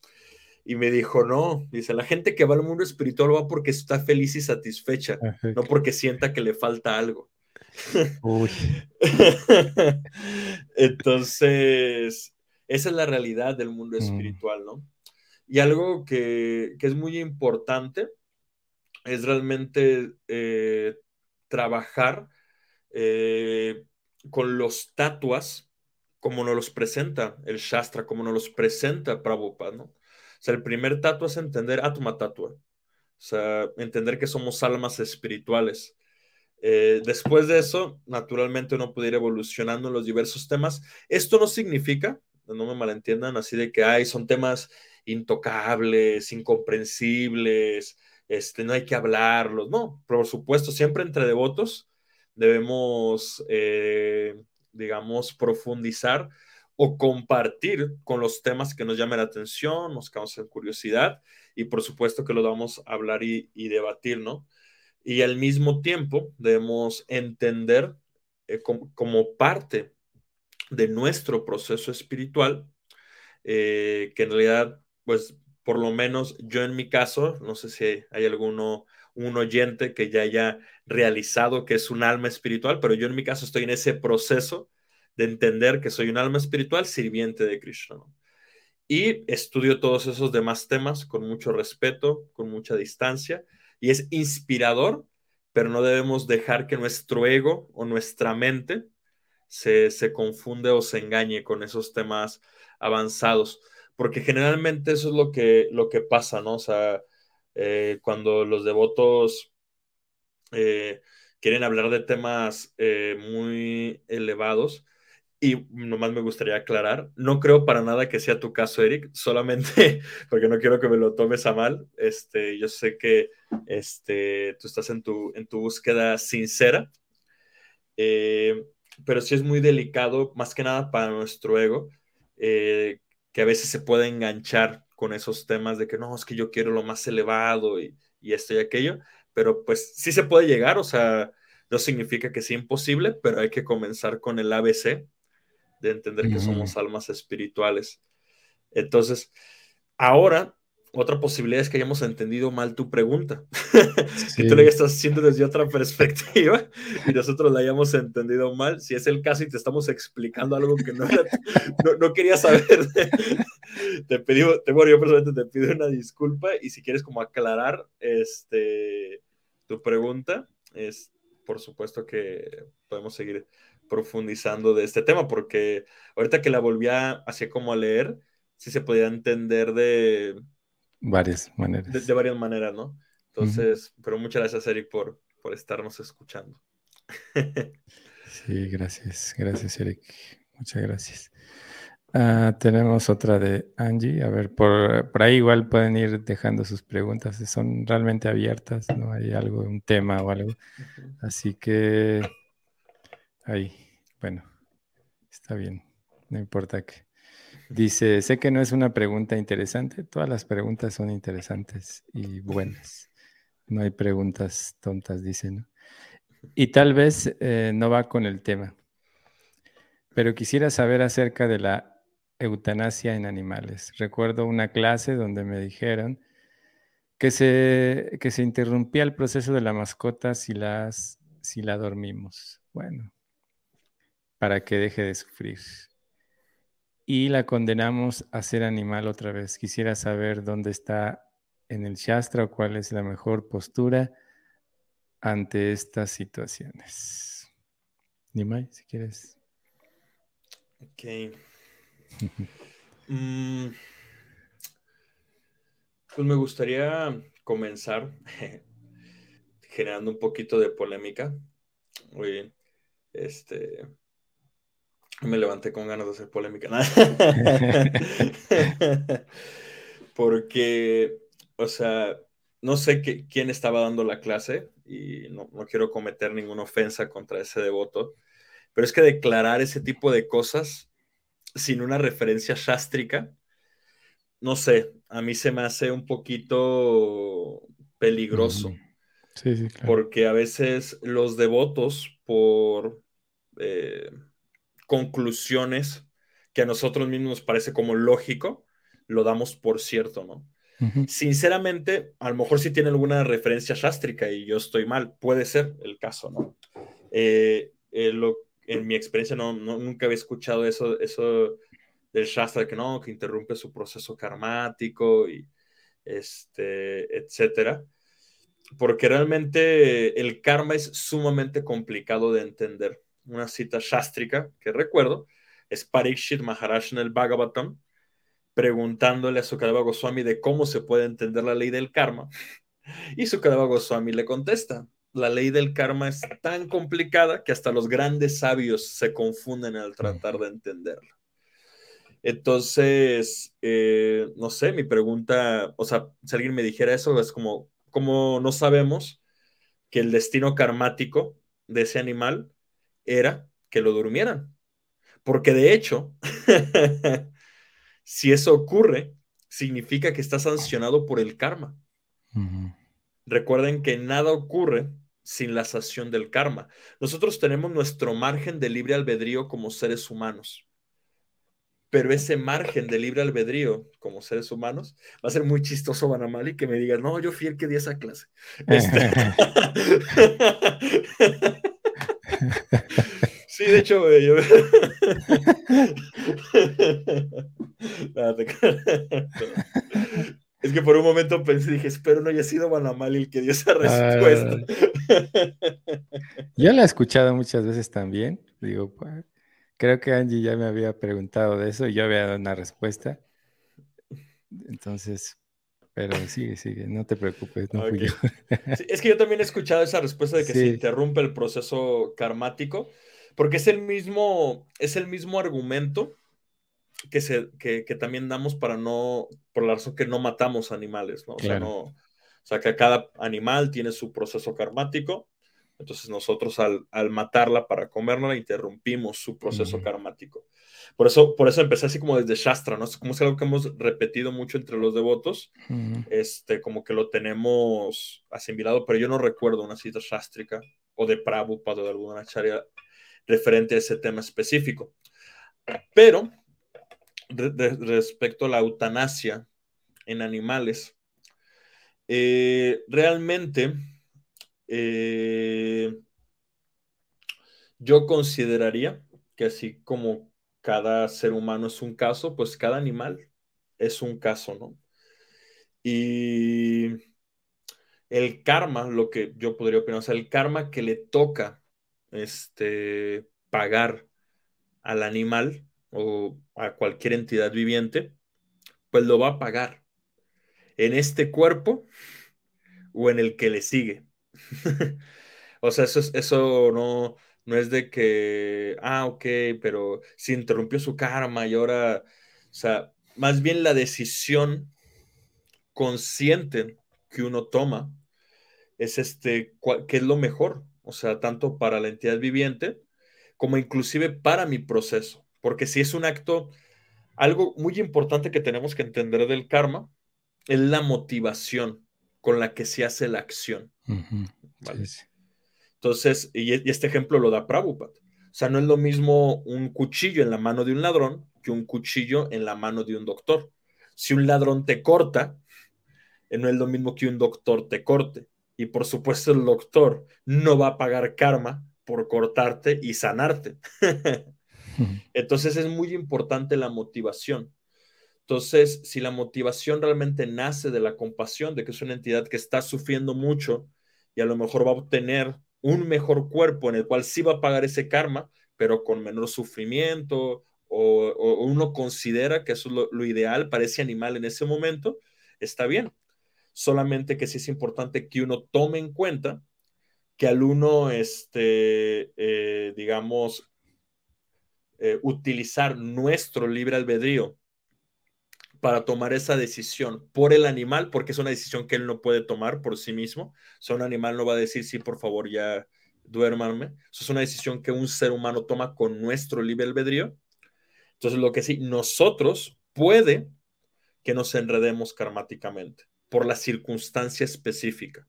y me dijo, no, dice, la gente que va al mundo espiritual va porque está feliz y satisfecha, no porque sienta que le falta algo. [LAUGHS] Entonces, esa es la realidad del mundo mm. espiritual, ¿no? Y algo que, es muy importante es realmente eh, trabajar eh, con los tatuas como nos los presenta el Shastra, como nos los presenta Prabhupada, ¿no? El primer tatua es entender Atma Tatua, o sea, entender que somos almas espirituales. Eh, después de eso, naturalmente uno puede ir evolucionando los diversos temas. Esto no significa, no me malentiendan, así de que hay, son temas intocables, incomprensibles, este, no hay que hablarlos. No, por supuesto, siempre entre devotos debemos, eh, digamos, profundizar o compartir con los temas que nos llamen la atención, nos causen curiosidad y por supuesto que lo vamos a hablar y, debatir, ¿no? Y al mismo tiempo debemos entender eh, como, parte de nuestro proceso espiritual, eh, que en realidad, pues por lo menos yo en mi caso, no sé si hay alguno, un oyente que ya haya realizado que es un alma espiritual, pero yo en mi caso estoy en ese proceso de entender que soy un alma espiritual sirviente de Krishna. Y estudio todos esos demás temas con mucho respeto, con mucha distancia, y es inspirador, pero no debemos dejar que nuestro ego o nuestra mente se, se confunde o se engañe con esos temas avanzados, porque generalmente eso es lo que, lo que pasa, ¿no? O sea, eh, cuando los devotos eh, quieren hablar de temas eh, muy elevados, y nomás me gustaría aclarar, no creo para nada que sea tu caso, Eric, solamente [LAUGHS] porque no quiero que me lo tomes a mal. Este, yo sé que este, tú estás en tu, en tu búsqueda sincera, eh, pero sí es muy delicado, más que nada para nuestro ego, eh, que a veces se puede enganchar con esos temas de que no, es que yo quiero lo más elevado y, y esto y aquello, pero pues sí se puede llegar, o sea, no significa que sea imposible, pero hay que comenzar con el ABC de entender que somos almas espirituales. Entonces, ahora, otra posibilidad es que hayamos entendido mal tu pregunta, [LAUGHS] que tú la estás haciendo desde otra perspectiva y nosotros la hayamos entendido mal. Si es el caso y te estamos explicando algo que no, no, quería saber, te pedí, te, yo personalmente te pido una disculpa y si quieres como aclarar este, tu pregunta, es por supuesto que podemos seguir profundizando de este tema, porque ahorita que la volví a, así como a leer, sí se podía entender de varias maneras. De, varias maneras, ¿no? Entonces, pero muchas gracias, Eric, por, por estarnos escuchando. [LAUGHS] sí, gracias, gracias, Eric. Muchas gracias. Ah, tenemos otra de Angie. A ver, por, por, ahí igual pueden ir dejando sus preguntas. Son realmente abiertas, no hay algo, un tema o algo. Así que ahí, bueno, está bien. No importa que. Dice, sé que no es una pregunta interesante. Todas las preguntas son interesantes y buenas. No hay preguntas tontas, dicen. Y tal vez eh, no va con el tema. Pero quisiera saber acerca de la eutanasia en animales. Recuerdo una clase donde me dijeron que se, que se interrumpía el proceso de la mascota si, las, si la dormimos. Bueno, para que deje de sufrir. Y la condenamos a ser animal otra vez. Quisiera saber dónde está en el Shastra o cuál es la mejor postura ante estas situaciones. Nimai, si quieres. Ok. [LAUGHS] Mm, pues me gustaría comenzar [LAUGHS] generando un poquito de polémica. Muy bien. Este. Me levanté con ganas de hacer polémica. [LAUGHS] [LAUGHS] Porque, o sea, no sé quién estaba dando la clase y no, no quiero cometer ninguna ofensa contra ese devoto, pero es que declarar ese tipo de cosas sin una referencia sástrica, no sé, a mí se me hace un poquito peligroso. Sí, sí, claro. Porque a veces los devotos, por eh, conclusiones que a nosotros mismos nos parece como lógico, lo damos por cierto, ¿no? Sinceramente, a lo mejor si tiene alguna referencia sástrica y yo estoy mal, puede ser el caso, ¿no? Eh, eh, lo, en mi experiencia no, nunca había escuchado eso, eso del Shastra, que no, que interrumpe su proceso karmático y este, etcétera. Porque realmente el karma es sumamente complicado de entender. Una cita shastrika que recuerdo es Parikshit Maharaj en el Bhagavatam, preguntándole a Sukadeva Goswami de cómo se puede entender la ley del karma. Y Sukadeva Goswami le contesta, la ley del karma es tan complicada que hasta los grandes sabios se confunden al tratar de entenderla. Entonces, eh, no sé, mi pregunta, o sea, si alguien me dijera eso, es como, ¿cómo no sabemos que el destino karmático de ese animal era que lo durmieran? Porque de hecho, [LAUGHS] si eso ocurre, significa que está sancionado por el karma. Recuerden que nada ocurre sin la sanción del karma. Nosotros tenemos nuestro margen de libre albedrío como seres humanos. Pero ese margen de libre albedrío como seres humanos va a ser muy chistoso, Banamali, que me diga, no, yo fui el que di esa clase. Este [LAUGHS] [LAUGHS] sí, de hecho, yo... [LAUGHS] Es que por un momento pensé, dije, espero no haya sido Banamali el que dio esa respuesta. yo la he escuchado muchas veces también. Digo, pues, creo que Angie ya me había preguntado de eso y yo había dado una respuesta. Entonces, pero sigue, sigue, no te preocupes, no fui yo. [LAUGHS] es que yo también he escuchado esa respuesta de que se interrumpe el proceso karmático, porque es el mismo, es el mismo argumento que, se, que, también damos para no, por la razón que no matamos animales, ¿no? O, sea, no, o sea, que cada animal tiene su proceso karmático, entonces nosotros al, al matarla para comerla interrumpimos su proceso karmático. Por eso, por eso empecé así como desde Shastra, ¿no? Es como es algo que hemos repetido mucho entre los devotos, este, como que lo tenemos asimilado, pero yo no recuerdo una cita shastrica o de Prabhupada o de alguna charia referente a ese tema específico. Pero respecto a la eutanasia en animales, eh, realmente eh, yo consideraría que así como cada ser humano es un caso, pues cada animal es un caso, ¿no? Y el karma, lo que yo podría opinar, o sea, el karma que le toca este, pagar al animal o a cualquier entidad viviente, pues lo va a pagar en este cuerpo o en el que le sigue. [LAUGHS] o sea, eso, eso no, No es de que, ah, ok, pero se interrumpió su karma y ahora, o sea, más bien la decisión consciente que uno toma es este, qué es lo mejor, o sea, tanto para la entidad viviente como inclusive para mi proceso, porque si es un acto, algo muy importante que tenemos que entender del karma es la motivación con la que se hace la acción. Entonces, y, este ejemplo lo da Prabhupada. O sea, no es lo mismo un cuchillo en la mano de un ladrón que un cuchillo en la mano de un doctor. Si un ladrón te corta, eh, no es lo mismo que un doctor te corte. Y por supuesto el doctor no va a pagar karma por cortarte y sanarte. [LAUGHS] Entonces es muy importante la motivación. Entonces, si la motivación realmente nace de la compasión, de que es una entidad que está sufriendo mucho y a lo mejor va a obtener un mejor cuerpo en el cual sí va a pagar ese karma, pero con menor sufrimiento, o, uno considera que eso es lo, ideal para ese animal en ese momento, está bien. Solamente que sí es importante que uno tome en cuenta que al uno, este, eh, digamos, eh, utilizar nuestro libre albedrío para tomar esa decisión por el animal, porque es una decisión que él no puede tomar por sí mismo. O sea, un animal no va a decir, sí, por favor, ya duérmanme. Eso es una decisión que un ser humano toma con nuestro libre albedrío. Entonces, lo que sí, nosotros puede que nos enredemos karmáticamente por la circunstancia específica.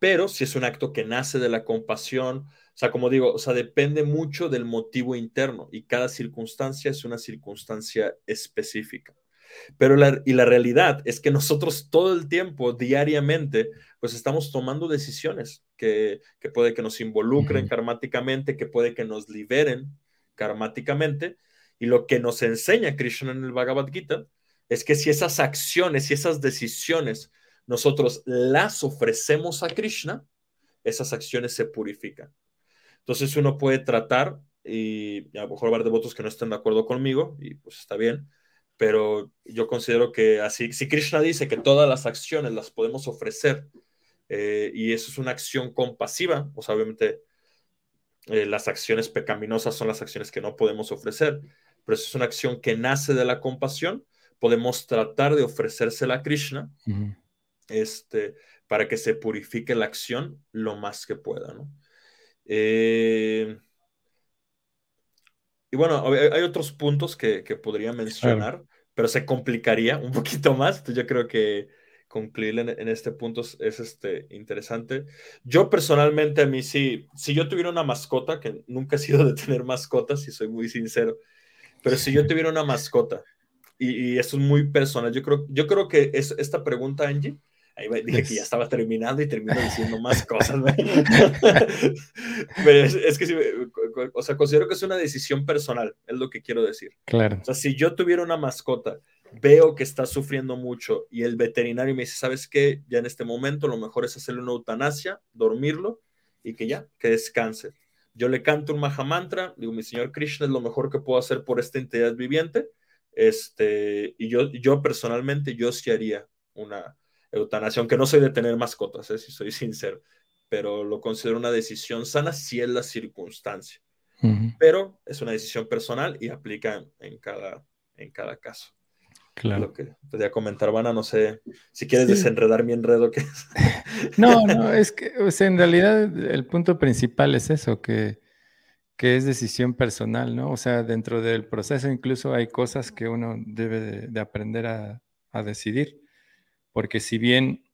Pero si es un acto que nace de la compasión, o sea, como digo, o sea, depende mucho del motivo interno y cada circunstancia es una circunstancia específica. Pero la, y la realidad es que nosotros todo el tiempo, diariamente, pues estamos tomando decisiones que, que puede que nos involucren karmáticamente, que puede que nos liberen karmáticamente. Y lo que nos enseña Krishna en el Bhagavad Gita es que si esas acciones y esas decisiones nosotros las ofrecemos a Krishna, esas acciones se purifican. Entonces uno puede tratar, y a lo mejor habrá devotos que no estén de acuerdo conmigo, y pues está bien, pero yo considero que así, si Krishna dice que todas las acciones las podemos ofrecer, eh, y eso es una acción compasiva, pues obviamente eh, las acciones pecaminosas son las acciones que no podemos ofrecer, pero eso es una acción que nace de la compasión, podemos tratar de ofrecérsela a Krishna este, para que se purifique la acción lo más que pueda. ¿no? Eh, y bueno, hay otros puntos que, que podría mencionar, pero se complicaría un poquito más. Entonces yo creo que concluir en, este punto es, este, interesante. Yo personalmente a mí sí, si yo tuviera una mascota, que nunca he sido de tener mascotas, si soy muy sincero, pero si yo tuviera una mascota y, eso es muy personal. Yo creo, yo creo que es, esta pregunta, Angie, ahí dije que ya estaba terminando y termino diciendo más [LAUGHS] cosas. [LAUGHS] Pero es, que, sí, o sea, considero que es una decisión personal, es lo que quiero decir. Claro. O sea, si yo tuviera una mascota, veo que está sufriendo mucho y el veterinario me dice, ¿sabes qué? Ya en este momento lo mejor es hacerle una eutanasia, dormirlo y que ya, que descanse. Yo le canto un Mahamantra, digo, mi señor Krishna es lo mejor que puedo hacer por esta entidad viviente este, y yo, yo personalmente, yo sí haría una eutanasia, aunque no soy de tener mascotas, ¿eh? si soy sincero, pero lo considero una decisión sana si es la circunstancia. Pero es una decisión personal y aplica en, cada, en cada caso. Claro. Lo que podría comentar, Vana, no sé si quieres desenredar mi enredo. Que [LAUGHS] No, no, es que en realidad el punto principal es eso, que que es decisión personal, ¿no? O sea, dentro del proceso incluso hay cosas que uno debe de, aprender a, decidir, porque si bien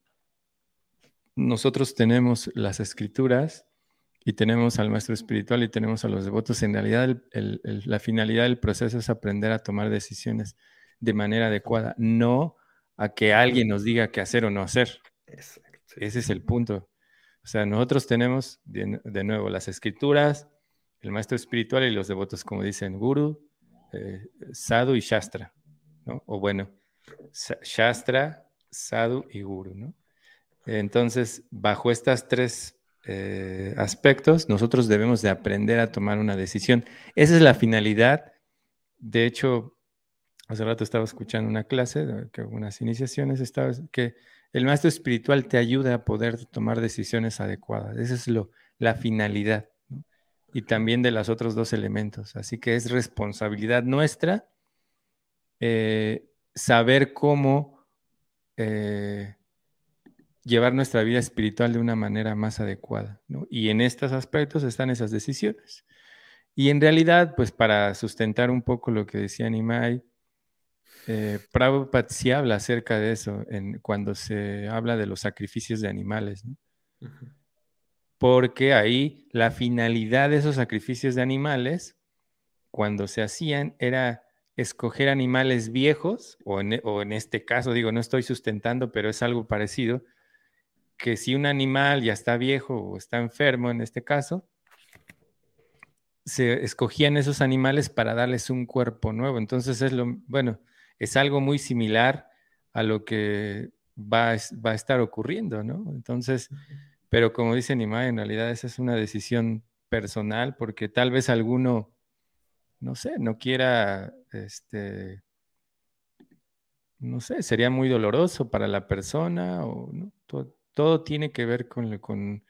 nosotros tenemos las escrituras y tenemos al maestro espiritual y tenemos a los devotos, en realidad la finalidad del proceso es aprender a tomar decisiones de manera adecuada, no a que alguien nos diga qué hacer o no hacer. Ese es el punto. O sea, nosotros tenemos de nuevo las escrituras, el maestro espiritual y los devotos, como dicen, Guru, eh, Sadhu y Shastra, ¿no? O bueno, Shastra, Sadhu y Guru, ¿no? Entonces, bajo estas tres eh, aspectos, nosotros debemos de aprender a tomar una decisión. Esa es la finalidad. De hecho, hace rato estaba escuchando una clase, que unas iniciaciones, estaba, que el maestro espiritual te ayuda a poder tomar decisiones adecuadas. Esa es lo, la finalidad y también de los otros dos elementos. Así que es responsabilidad nuestra eh, saber cómo eh, llevar nuestra vida espiritual de una manera más adecuada. Y en estos aspectos están esas decisiones. Y en realidad, pues para sustentar un poco lo que decía Nimai, eh, Prabhupada sí habla acerca de eso en, cuando se habla de los sacrificios de animales. Porque ahí la finalidad de esos sacrificios de animales, cuando se hacían, era escoger animales viejos, o en, o en este caso, digo, no estoy sustentando, pero es algo parecido, que si un animal ya está viejo o está enfermo en este caso, se escogían esos animales para darles un cuerpo nuevo. Entonces es lo, bueno, es algo muy similar a lo que va, a estar ocurriendo, ¿no? Entonces, pero como dice Nimai, en realidad esa es una decisión personal porque tal vez alguno, no sé, no quiera, este, no sé, sería muy doloroso para la persona o todo tiene que ver con, con,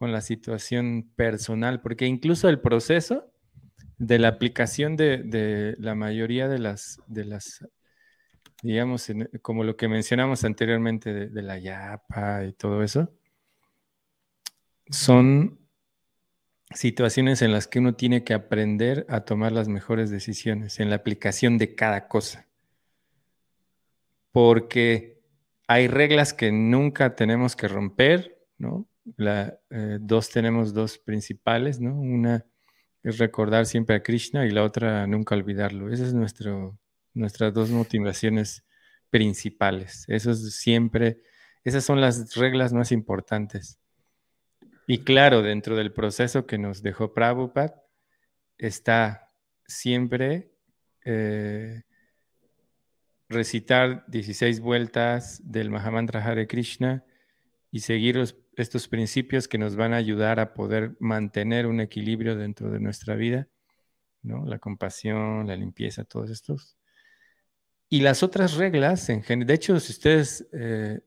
la situación personal, porque incluso el proceso de la aplicación de, la mayoría de las, de las digamos, como lo que mencionamos anteriormente de, de, la yapa y todo eso, son situaciones en las que uno tiene que aprender a tomar las mejores decisiones en la aplicación de cada cosa. Porque hay reglas que nunca tenemos que romper, ¿no? Eh, dos tenemos dos principales, ¿no? Una es recordar siempre a Krishna y la otra nunca olvidarlo. Esas es nuestro, nuestras dos motivaciones principales. Eso es siempre, esas son las reglas más importantes. Y claro, dentro del proceso que nos dejó Prabhupada está siempre eh, recitar 16 vueltas del Mahamantra Hare Krishna y seguir estos principios que nos van a ayudar a poder mantener un equilibrio dentro de nuestra vida, ¿no? La compasión, la limpieza, todos estos. Y las otras reglas, en de hecho, si ustedes, eh,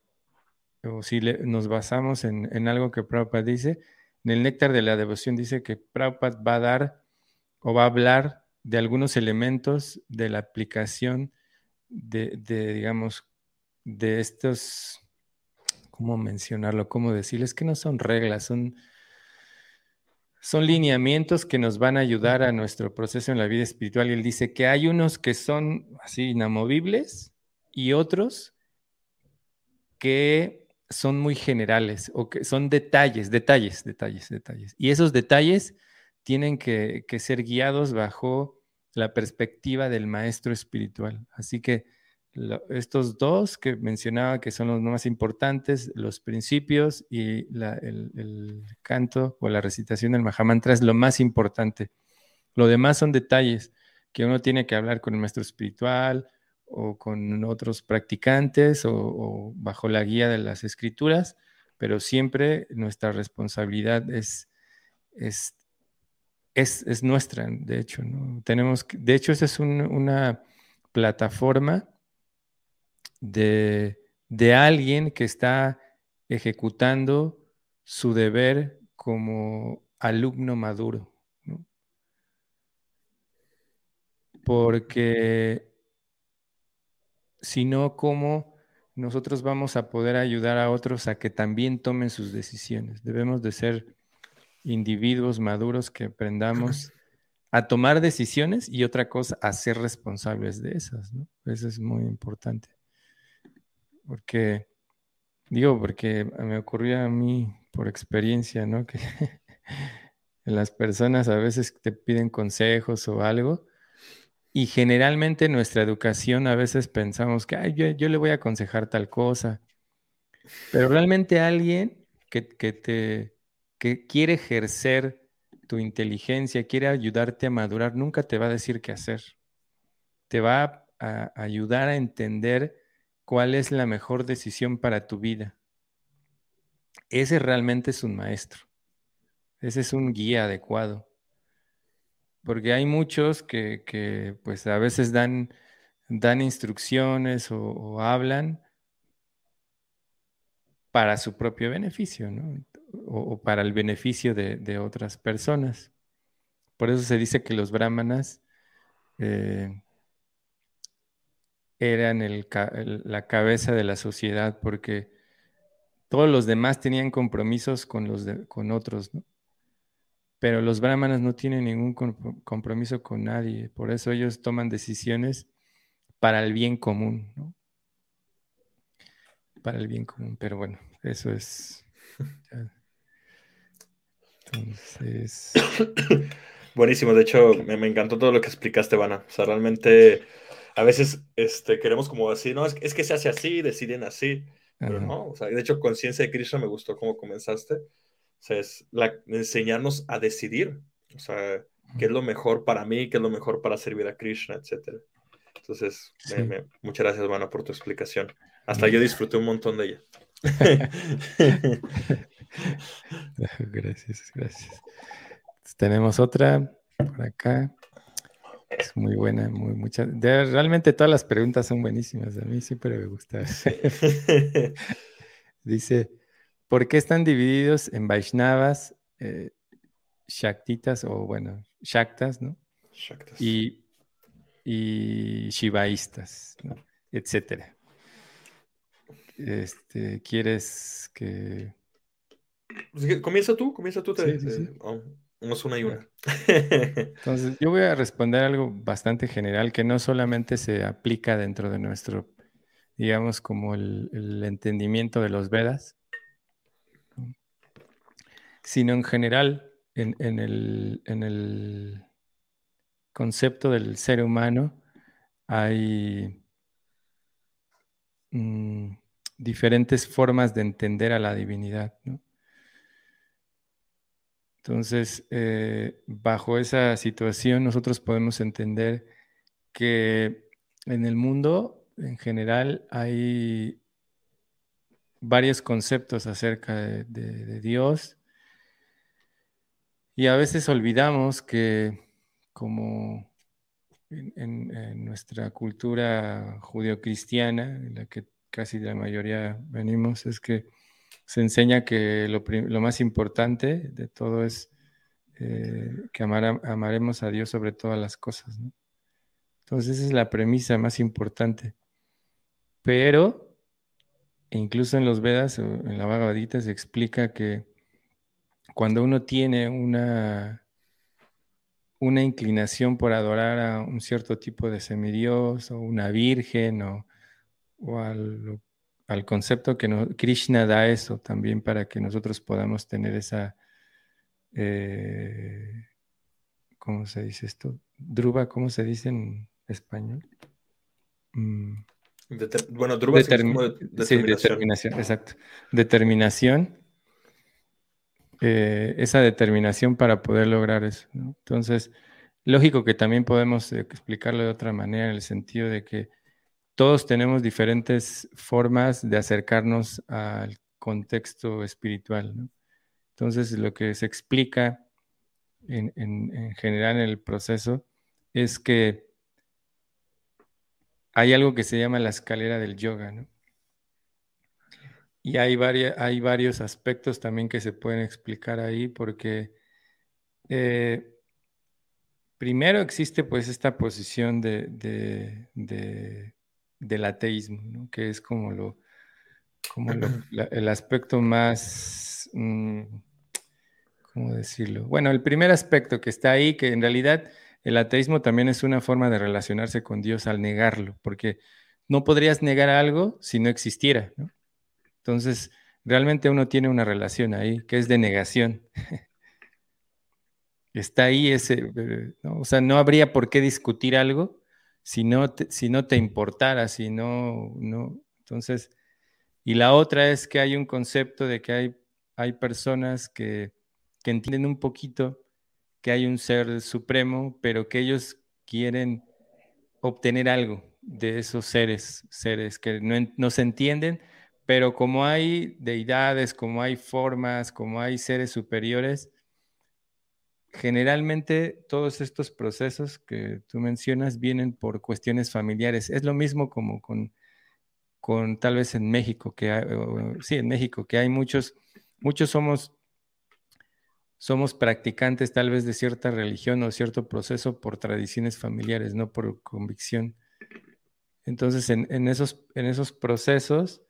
o si nos basamos en, en, algo que Prabhupada dice, en el néctar de la devoción dice que Prabhupada va a dar o va a hablar de algunos elementos de la aplicación de, digamos, de estos, ¿cómo mencionarlo? ¿Cómo decirles? Que no son reglas, son, son lineamientos que nos van a ayudar a nuestro proceso en la vida espiritual. Y él dice que hay unos que son así inamovibles y otros que son muy generales o que son detalles, detalles, detalles, detalles. Y esos detalles tienen que, ser guiados bajo la perspectiva del maestro espiritual. Así que estos dos que mencionaba que son los más importantes, los principios y el, canto o la recitación del Mahamantra es lo más importante. Lo demás son detalles que uno tiene que hablar con el maestro espiritual o con otros practicantes o, bajo la guía de las escrituras, pero siempre nuestra responsabilidad es, es es, nuestra, de hecho. ¿no? Tenemos de hecho, esa es una plataforma de, de alguien que está ejecutando su deber como alumno maduro. Porque si no, ¿cómo nosotros vamos a poder ayudar a otros a que también tomen sus decisiones? Debemos de ser individuos maduros que aprendamos a tomar decisiones y otra cosa, a ser responsables de esas. Eso es muy importante. Porque, digo, porque me ocurrió a mí por experiencia, ¿no? [LAUGHS] Que las personas a veces te piden consejos o algo y generalmente nuestra educación a veces pensamos que yo, yo, le voy a aconsejar tal cosa, pero realmente alguien que, que te que quiere ejercer tu inteligencia, quiere ayudarte a madurar, nunca te va a decir qué hacer. Te va a ayudar a entender cuál es la mejor decisión para tu vida. Ese realmente es un maestro. Ese es un guía adecuado. Porque hay muchos que, pues a veces dan, dan instrucciones o, hablan para su propio beneficio, ¿no? o, para el beneficio de, otras personas. por eso se dice que los brahmanas eh, eran la cabeza de la sociedad, porque todos los demás tenían compromisos con, los con otros, ¿no? Pero los brahmanas no tienen ningún compromiso con nadie, por eso ellos toman decisiones para el bien común, ¿no? Para el bien común, pero bueno, eso es... [LAUGHS] Entonces... [COUGHS] Buenísimo, de hecho, me, encantó todo lo que explicaste, Vana. O sea, realmente a veces este, queremos como decir, no, es, es que se hace así, deciden así, pero no, o sea, de hecho, conciencia de Krishna me gustó cómo comenzaste. O sea, es enseñarnos a decidir, o sea, qué es lo mejor para mí, qué es lo mejor para servir a Krishna, etcétera. Entonces, muchas gracias, Vana, por tu explicación. Hasta yo disfruté un montón de ella. [LAUGHS] gracias, gracias. tenemos otra por acá. Es muy buena, muy mucha. realmente todas las preguntas son buenísimas. A mí siempre me gusta. [LAUGHS] Dice, ¿por qué están divididos en Vaishnavas, eh, Shaktitas o bueno, Shaktas, ¿no? Shaktas. Y, y Shivaístas, ¿no? etcétera. Este, ¿quieres que pues, comienza tú, comienza tú. Te, oh, una y una. Entonces, yo voy a responder algo bastante general que no solamente se aplica dentro de nuestro, digamos, como el, entendimiento de los Vedas, sino en general en, el, concepto del ser humano hay mm, diferentes formas de entender a la divinidad. ¿no? Entonces, eh, bajo esa situación, nosotros podemos entender que en el mundo, en general, hay varios conceptos acerca de, Dios y a veces olvidamos que como en, nuestra cultura judio-cristiana, en la que casi la mayoría venimos, es que se enseña que lo, más importante de todo es eh, que amaremos a Dios sobre todas las cosas. Entonces esa es la premisa más importante. Pero incluso en los Vedas en la Bhagavad Gita se explica que cuando uno tiene una, una inclinación por adorar a un cierto tipo de semidios o una virgen o, o al, al concepto que Krishna da eso también para que nosotros podamos tener esa, eh, ¿cómo se dice esto? Druba, ¿cómo se dice en español? Mm. bueno, Druba es como determinación. exacto. Determinación. Eh, esa determinación para poder lograr eso. Entonces, lógico que también podemos explicarlo de otra manera en el sentido de que todos tenemos diferentes formas de acercarnos al contexto espiritual. Entonces, lo que se explica en, general en el proceso es que hay algo que se llama la escalera del yoga, Y hay, hay varios aspectos también que se pueden explicar ahí porque eh, primero existe pues esta posición de del ateísmo, que es como lo, como el aspecto más, mm, ¿cómo decirlo? Bueno, el primer aspecto que está ahí, que en realidad el ateísmo también es una forma de relacionarse con Dios al negarlo, porque no podrías negar algo si no existiera, Entonces, realmente uno tiene una relación ahí que es de negación. [LAUGHS] Está ahí ese, eh, o sea, no habría por qué discutir algo si no te, si no te importara, si no, no, entonces, y la otra es que hay un concepto de que hay, hay personas que, que entienden un poquito que hay un ser supremo, pero que ellos quieren obtener algo de esos seres, seres que no, no, se entienden, pero como hay deidades, como hay formas, como hay seres superiores, generalmente todos estos procesos que tú mencionas vienen por cuestiones familiares. Es lo mismo como con, con tal vez en México, que hay, sí, en México, que hay muchos, muchos somos, somos practicantes tal vez de cierta religión o cierto proceso por tradiciones familiares, no por convicción. Entonces, en, esos, en esos procesos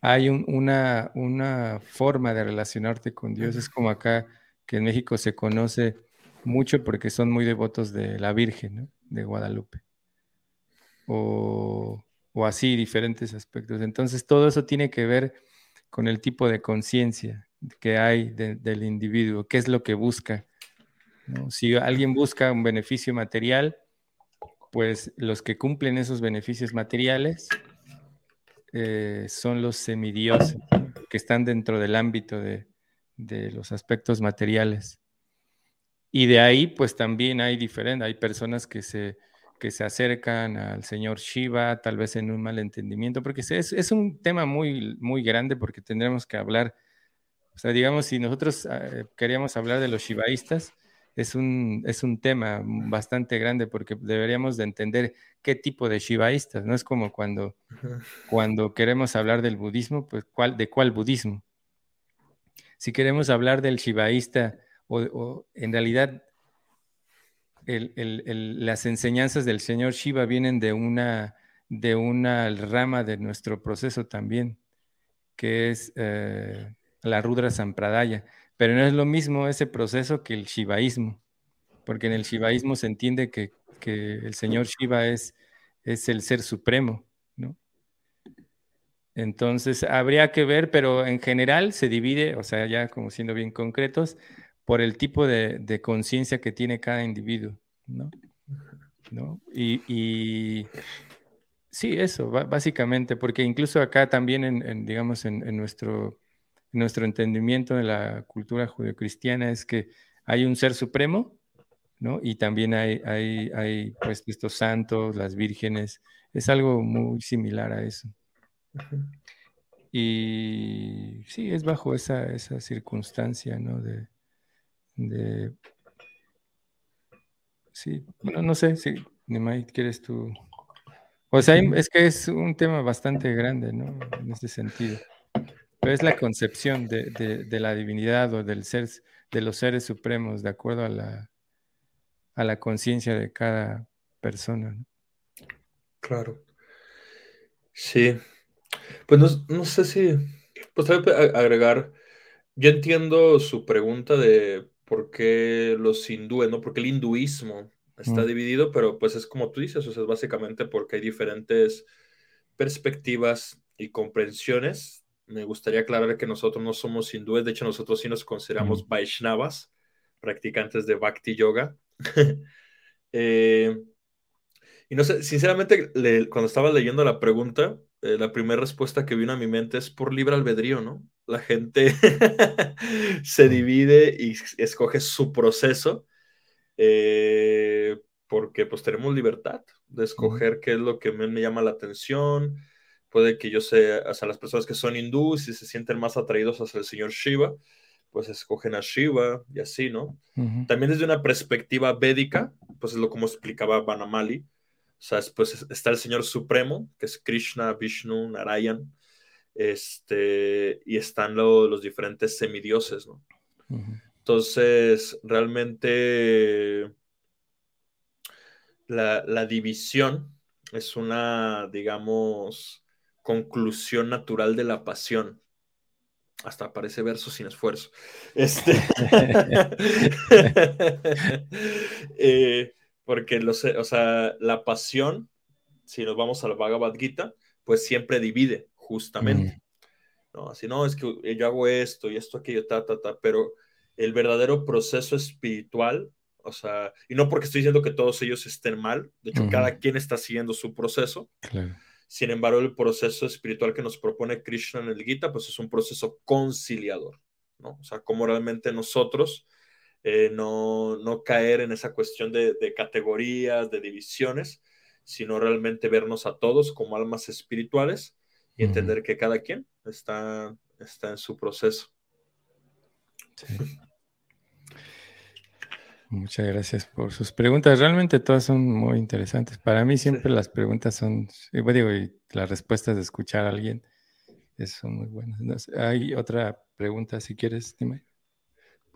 hay una, una forma de relacionarte con Dios. Es como acá que en México se conoce mucho porque son muy devotos de la Virgen, de Guadalupe. O, así, diferentes aspectos. Entonces, todo eso tiene que ver con el tipo de conciencia que hay del individuo, qué es lo que busca. Si alguien busca un beneficio material, pues los que cumplen esos beneficios materiales eh, son los semidioses, que están dentro del ámbito de, los aspectos materiales. Y de ahí, pues también hay diferentes, hay personas que se, que se acercan al señor Shiva, tal vez en un malentendimiento, porque es, es un tema muy, muy grande porque tendremos que hablar, o sea, digamos, si nosotros eh, queríamos hablar de los shivaístas, es un, es un tema bastante grande porque deberíamos de entender qué tipo de shivaístas, ¿no? Es como cuando, cuando queremos hablar del budismo, pues ¿cuál, ¿de cuál budismo? Si queremos hablar del shivaísta o, en realidad las enseñanzas del señor Shiva vienen de una, de una rama de nuestro proceso también, que es eh, la Rudra Sampradaya. Pero no es lo mismo ese proceso que el shivaísmo, porque en el shivaísmo se entiende que, el señor Shiva es, es el ser supremo, ¿no? Entonces, habría que ver, pero en general se divide, o sea, ya como siendo bien concretos, por el tipo de, conciencia que tiene cada individuo, ¿no? Y, sí, eso, básicamente, porque incluso acá también, en, digamos, en, nuestro nuestro entendimiento de la cultura judeocristiana es que hay un ser supremo, ¿no? Y también hay, hay, hay pues, estos santos, las vírgenes, es algo muy similar a eso. Y sí, es bajo esa, esa circunstancia, ¿no? De, de, sí, bueno, no sé si, Nimai, ¿quieres tú? O sea, es que es un tema bastante grande, ¿no? En este sentido es la concepción de, la divinidad o del ser, de los seres supremos, de acuerdo a la, a la conciencia de cada persona. Claro. Sí. Pues no, sé si. Pues agregar. Yo entiendo su pregunta de por qué los hindúes, ¿no? Porque el hinduismo está dividido, pero pues es como tú dices, o sea, es básicamente porque hay diferentes perspectivas y comprensiones me gustaría aclarar que nosotros no somos hindúes, de hecho nosotros sí nos consideramos Vaishnavas, practicantes de Bhakti Yoga. [LAUGHS] Eh, y no sé, sinceramente, cuando estaba leyendo la pregunta, eh, la primera respuesta que vino a mi mente es por libre albedrío, ¿no? La gente [LAUGHS] se divide y escoge su proceso eh, porque pues tenemos libertad de escoger qué es lo que me llama la atención, puede que yo sea, o sea, las personas que son hindúes y se sienten más atraídos hacia el señor Shiva, pues escogen a Shiva y así, ¿no? También desde una perspectiva védica, pues es lo como explicaba Banamali, o sea, pues está el señor supremo, que es Krishna, Vishnu, Narayan, este, y están los diferentes semidioses, ¿no? Entonces, realmente la, la división es una, digamos, conclusión natural de la pasión. Hasta aparece verso sin esfuerzo. Este... [LAUGHS] Eh, porque lo sé, o sea, la pasión, si nos vamos a la Bhagavad Gita, pues siempre divide, justamente. ¿no? Así, no, es que yo hago esto y esto, aquello, ta, ta, ta, pero el verdadero proceso espiritual, o sea, y no porque estoy diciendo que todos ellos estén mal, de hecho, cada quien está siguiendo su proceso. Claro sin embargo, el proceso espiritual que nos propone Krishna en el Gita, pues es un proceso conciliador, ¿no? O sea, como realmente nosotros eh, no, no, caer en esa cuestión de, categorías, de divisiones, sino realmente vernos a todos como almas espirituales y entender que cada quien está, está en su proceso. Sí. Muchas gracias por sus preguntas. Realmente todas son muy interesantes. Para mí siempre las preguntas son, digo, y las respuestas de escuchar a alguien son muy buenas. hay otra pregunta, si quieres, dime.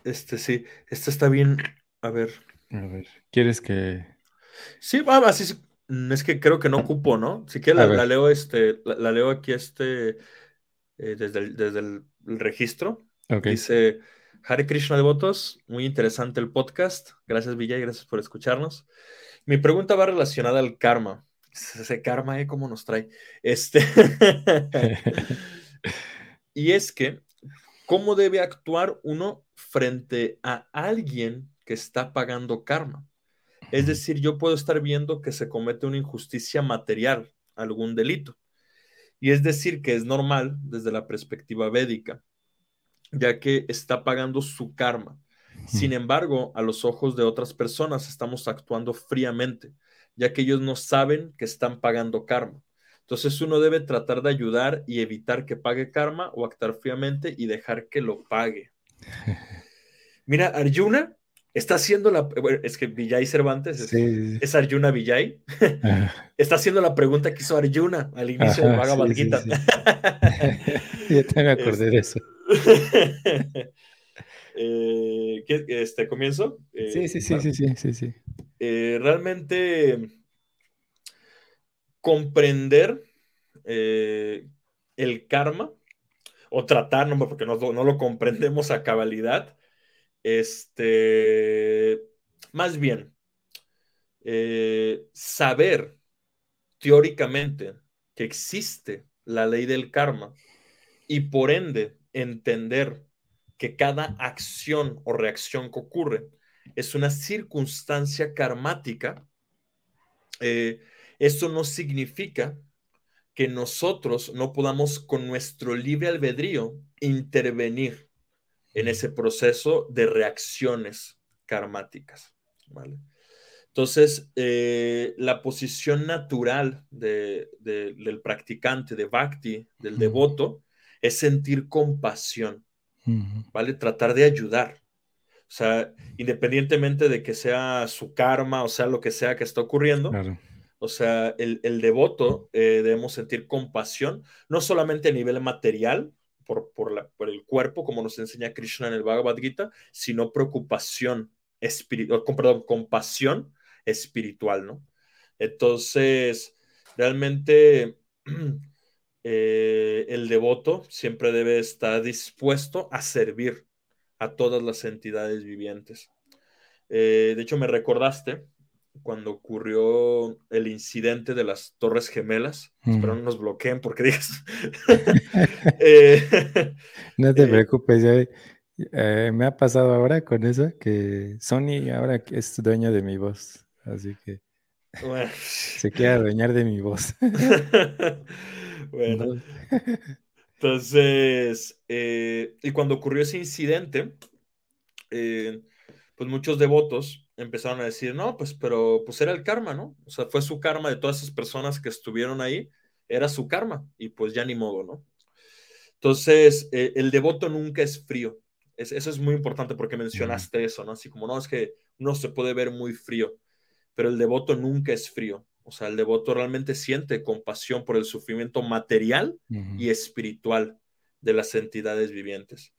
Este sí, esta está bien. A ver. A ver, ¿quieres que...? Sí, va, así mm, es que creo que no cupo, ¿no? Si quieres la, leo, este, la, leo aquí este, eh, desde, el, desde el, registro. Dice, Hare Krishna Devotos, muy interesante el podcast. Gracias Villa y gracias por escucharnos. Mi pregunta va relacionada al karma. Ese karma, ¿eh? ¿Cómo nos trae? Este... [LAUGHS] y es que, ¿cómo debe actuar uno frente a alguien que está pagando karma? Es decir, yo puedo estar viendo que se comete una injusticia material, algún delito. Y es decir, que es normal desde la perspectiva védica, ya que está pagando su karma. Sin embargo, a los ojos de otras personas estamos actuando fríamente, ya que ellos no saben que están pagando karma. Entonces uno debe tratar de ayudar y evitar que pague karma o actuar fríamente y dejar que lo pague. [LAUGHS] Mira, Arjuna está haciendo la... Es que Vijay Cervantes es, Arjuna Vijay. [LAUGHS] está haciendo la pregunta que hizo Arjuna al inicio del Bhagavad Gita. Ya te acordé de eso. [LAUGHS] Eh, este, ¿Comienzo? sí, sí, sí, sí, sí, sí, sí. Eh, realmente comprender eh, el karma o tratar, no, porque no, no, lo comprendemos a cabalidad, este, más bien, eh, saber teóricamente que existe la ley del karma y por ende entender que cada acción o reacción que ocurre es una circunstancia karmática, eh, eso no significa que nosotros no podamos con nuestro libre albedrío intervenir en ese proceso de reacciones karmáticas. Entonces, eh, la posición natural del practicante, de bhakti, del devoto, es sentir compasión, ¿vale? Tratar de ayudar. O sea, independientemente de que sea su karma, o sea, lo que sea que está ocurriendo, o sea, el, devoto eh, debemos sentir compasión, no solamente a nivel material, por, por, el cuerpo, como nos enseña Krishna en el Bhagavad Gita, sino preocupación espiritual, perdón, compasión espiritual, ¿no? Entonces, realmente [CLEARS THROAT] eh, el devoto siempre debe estar dispuesto a servir a todas las entidades vivientes. Eh, de hecho, me recordaste cuando ocurrió el incidente de las Torres Gemelas. Espero no nos bloqueen porque digas. [LAUGHS] [LAUGHS] Eh, [LAUGHS] no te eh, preocupes, me ha pasado ahora con eso que Sony ahora es dueño de mi voz, así que se quiere adueñar de mi voz. bueno. Entonces, eh, y cuando ocurrió ese incidente, eh, pues muchos devotos empezaron a decir, no, pues, pero pues era el karma, ¿no? O sea, fue su karma de todas esas personas que estuvieron ahí, era su karma, y pues ya ni modo, ¿no? Entonces, eh, el devoto nunca es frío. eso es muy importante porque mencionaste eso, ¿no? Así como, no, es que uno se puede ver muy frío, pero el devoto nunca es frío. O sea, el devoto realmente siente compasión por el sufrimiento material y espiritual de las entidades vivientes.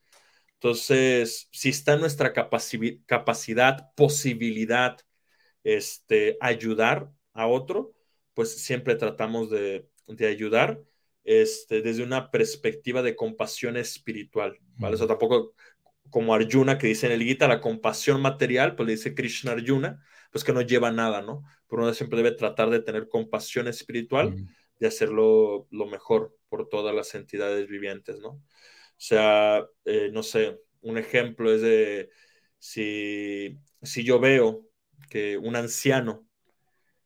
Entonces, si está en nuestra capacidad, posibilidad, este, ayudar a otro, pues siempre tratamos de, ayudar este, desde una perspectiva de compasión espiritual, ¿vale? O sea, tampoco como Arjuna que dice en el Gita, la compasión material, pues le dice Krishna Arjuna, pues que no lleva nada, ¿no? Pero uno siempre debe tratar de tener compasión espiritual, de hacerlo lo mejor por todas las entidades vivientes, ¿no? O sea, eh, no sé, un ejemplo es de si, si yo veo que un anciano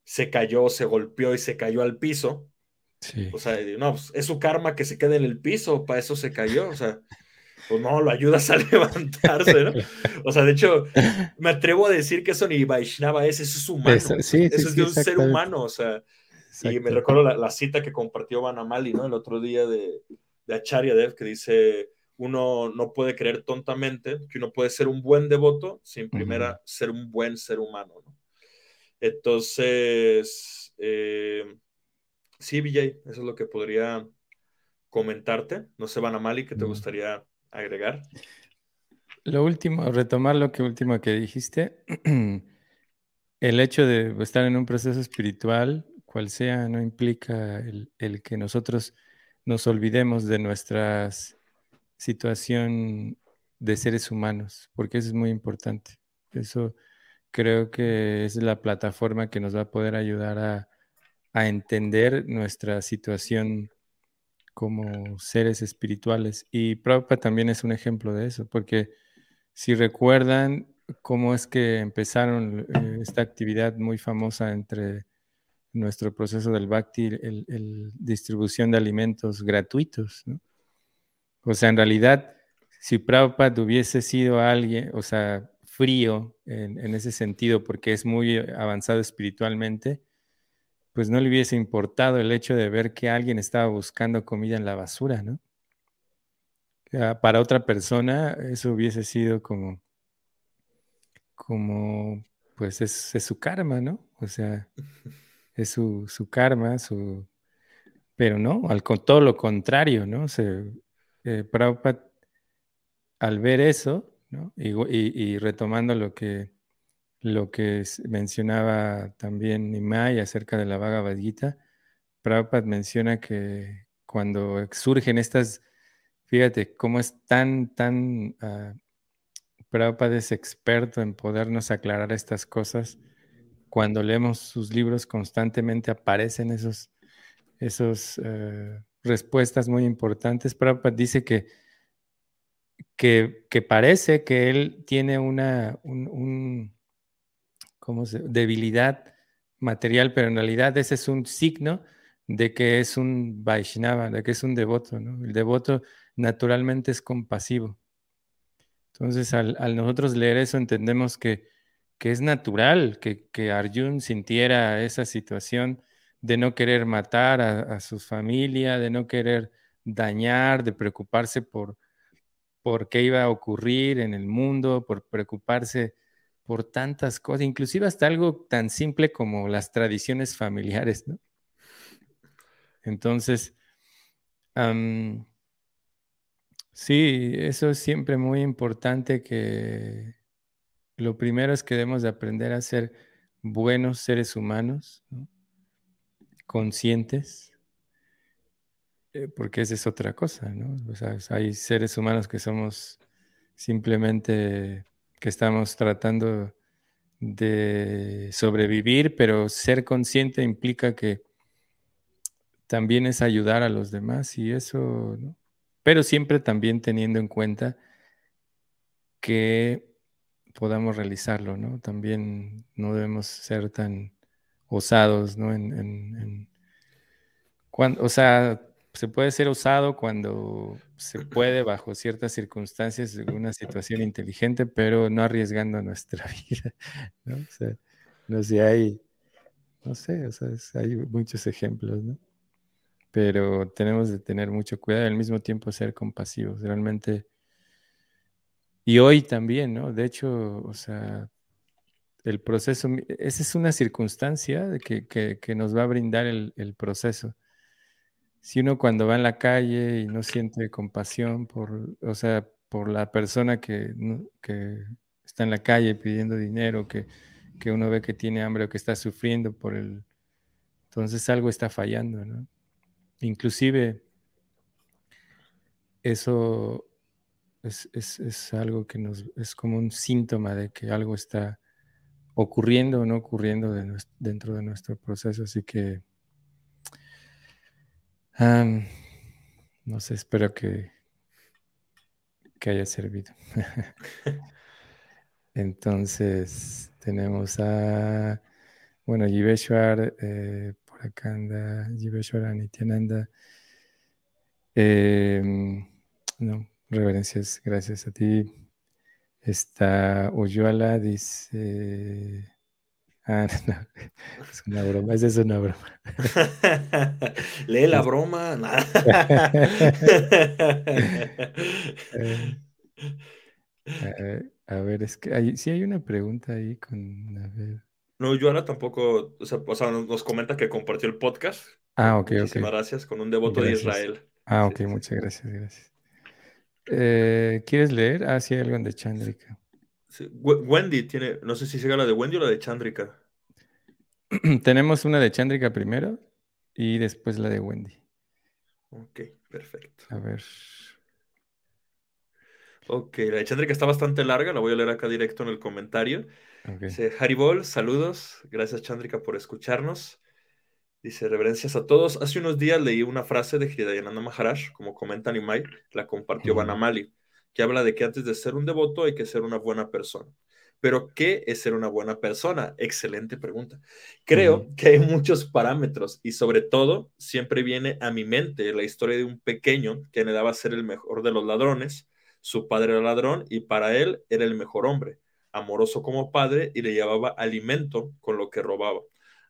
se cayó, se golpeó y se cayó al piso, o sea, no, pues, es su karma que se quede en el piso, para eso se cayó, o sea, pues no, lo ayudas a [LAUGHS] levantarse, ¿no? O sea, de hecho, me atrevo a decir que eso ni Vaishnava es, eso es humano. eso es de un ser humano, o sea. Y me recuerdo la, cita que compartió Vanamali, ¿no? El otro día de, de Acharya Dev, que dice, uno no puede creer tontamente que uno puede ser un buen devoto sin primero ser un buen ser humano, ¿no? Entonces, eh, sí, Vijay, eso es lo que podría comentarte. No sé, Vanamali, ¿qué te gustaría agregar? Lo último, retomar lo que último que dijiste, [CLEARS THROAT] el hecho de estar en un proceso espiritual, cual sea, no implica el, el que nosotros nos olvidemos de nuestra situación de seres humanos, porque eso es muy importante. Eso creo que es la plataforma que nos va a poder ayudar a, a entender nuestra situación como seres espirituales. Y Prabhupada también es un ejemplo de eso, porque si recuerdan cómo es que empezaron eh, esta actividad muy famosa entre nuestro proceso del Bhakti, el, distribución de alimentos gratuitos. O sea, en realidad, si Prabhupada hubiese sido alguien, o sea, frío en, en, ese sentido, porque es muy avanzado espiritualmente, pues no le hubiese importado el hecho de ver que alguien estaba buscando comida en la basura, ¿no? Para otra persona eso hubiese sido como, como, pues es, su karma, ¿no? O sea, [LAUGHS] es su, karma, su... Pero no, al, todo lo contrario, ¿no? Se, eh, Prabhupada, al ver eso, ¿no? y retomando lo que lo que mencionaba también Nimai acerca de la Bhagavad Gita, Prabhupada menciona que cuando surgen estas, fíjate cómo es tan, tan, uh, Prabhupada es experto en podernos aclarar estas cosas. Cuando leemos sus libros constantemente aparecen esos, esos uh, respuestas muy importantes. Prabhupada dice que, que, parece que él tiene una, un ¿cómo se, debilidad material, pero en realidad ese es un signo de que es un Vaishnava, de que es un devoto. El devoto naturalmente es compasivo. Entonces, al, nosotros leer eso, entendemos que, que es natural que, que, Arjun sintiera esa situación de no querer matar a, a, su familia, de no querer dañar, de preocuparse por, por qué iba a ocurrir en el mundo, por preocuparse por tantas cosas, inclusive hasta algo tan simple como las tradiciones familiares, ¿no? Entonces, sí, eso es siempre muy importante que lo primero es que debemos de aprender a ser buenos seres humanos, conscientes, eh, porque esa es otra cosa, ¿no? O sea, hay seres humanos que somos simplemente que estamos tratando de sobrevivir, pero ser consciente implica que también es ayudar a los demás y eso, ¿no? pero siempre también teniendo en cuenta que podamos realizarlo, ¿no? También no debemos ser tan osados, ¿no? En, cuando, o sea, se puede ser osado cuando se puede bajo ciertas circunstancias, una situación inteligente, pero no arriesgando nuestra [LAUGHS] vida, ¿no? O sea, no sé, hay, no sé, o sea, hay muchos ejemplos, ¿no? Pero tenemos de tener mucho cuidado y al mismo tiempo ser compasivos, realmente. Y hoy también, ¿no? De hecho, o sea, el proceso, esa es una circunstancia que, que, nos va a brindar el, el proceso si uno cuando va en la calle y no siente compasión por, o sea, por la persona que, que está en la calle pidiendo dinero, que, que, uno ve que tiene hambre o que está sufriendo por el... Entonces algo está fallando, ¿no? Inclusive eso es, es, es algo que nos... es como un síntoma de que algo está ocurriendo o no ocurriendo dentro de nuestro proceso, así que no sé, espero que, que haya servido. [LAUGHS] [LAUGHS] Entonces, tenemos a, bueno, Yiveshwar, eh, por acá anda Yiveshwar Nityananda. Em, no, reverencias, gracias a ti. Está Oyuala, dice, Ah, [LAUGHS] no, es una broma, esa es una broma. [LAUGHS] Lee la broma. [LAUGHS] Eh, a ver, es que hay, sí hay una pregunta ahí con. A ver. No, Joana tampoco, o sea, o sea, nos comenta que compartió el podcast. Ah, ok, Muchísimas gracias, con un devoto de Israel. Ah, ok, muchas gracias, gracias. Eh, ¿Quieres leer? Ah, sí, algo de Chandrika. Wendy tiene, no sé si sigue la de Wendy o la de Chandrika. [CLEARS THROAT] Tenemos una de Chandrika primero y después la de Wendy. Ok, perfecto. A ver. Ok, la de Chandrika está bastante larga, la voy a leer acá directo en el comentario. Dice Haribol, saludos. Gracias, Chandrika, por escucharnos. Dice, reverencias a todos. Hace unos días leí una frase de Hridayananda Maharaj, como comenta Nimai, la compartió Banamali, que habla de que antes de ser un devoto hay que ser una buena persona. Pero, ¿qué es ser una buena persona? Excelente pregunta. Creo que hay muchos parámetros y sobre todo siempre viene a mi mente la historia de un pequeño que anhelaba ser el mejor de los ladrones. Su padre era ladrón y para él era el mejor hombre, amoroso como padre y le llevaba alimento con lo que robaba.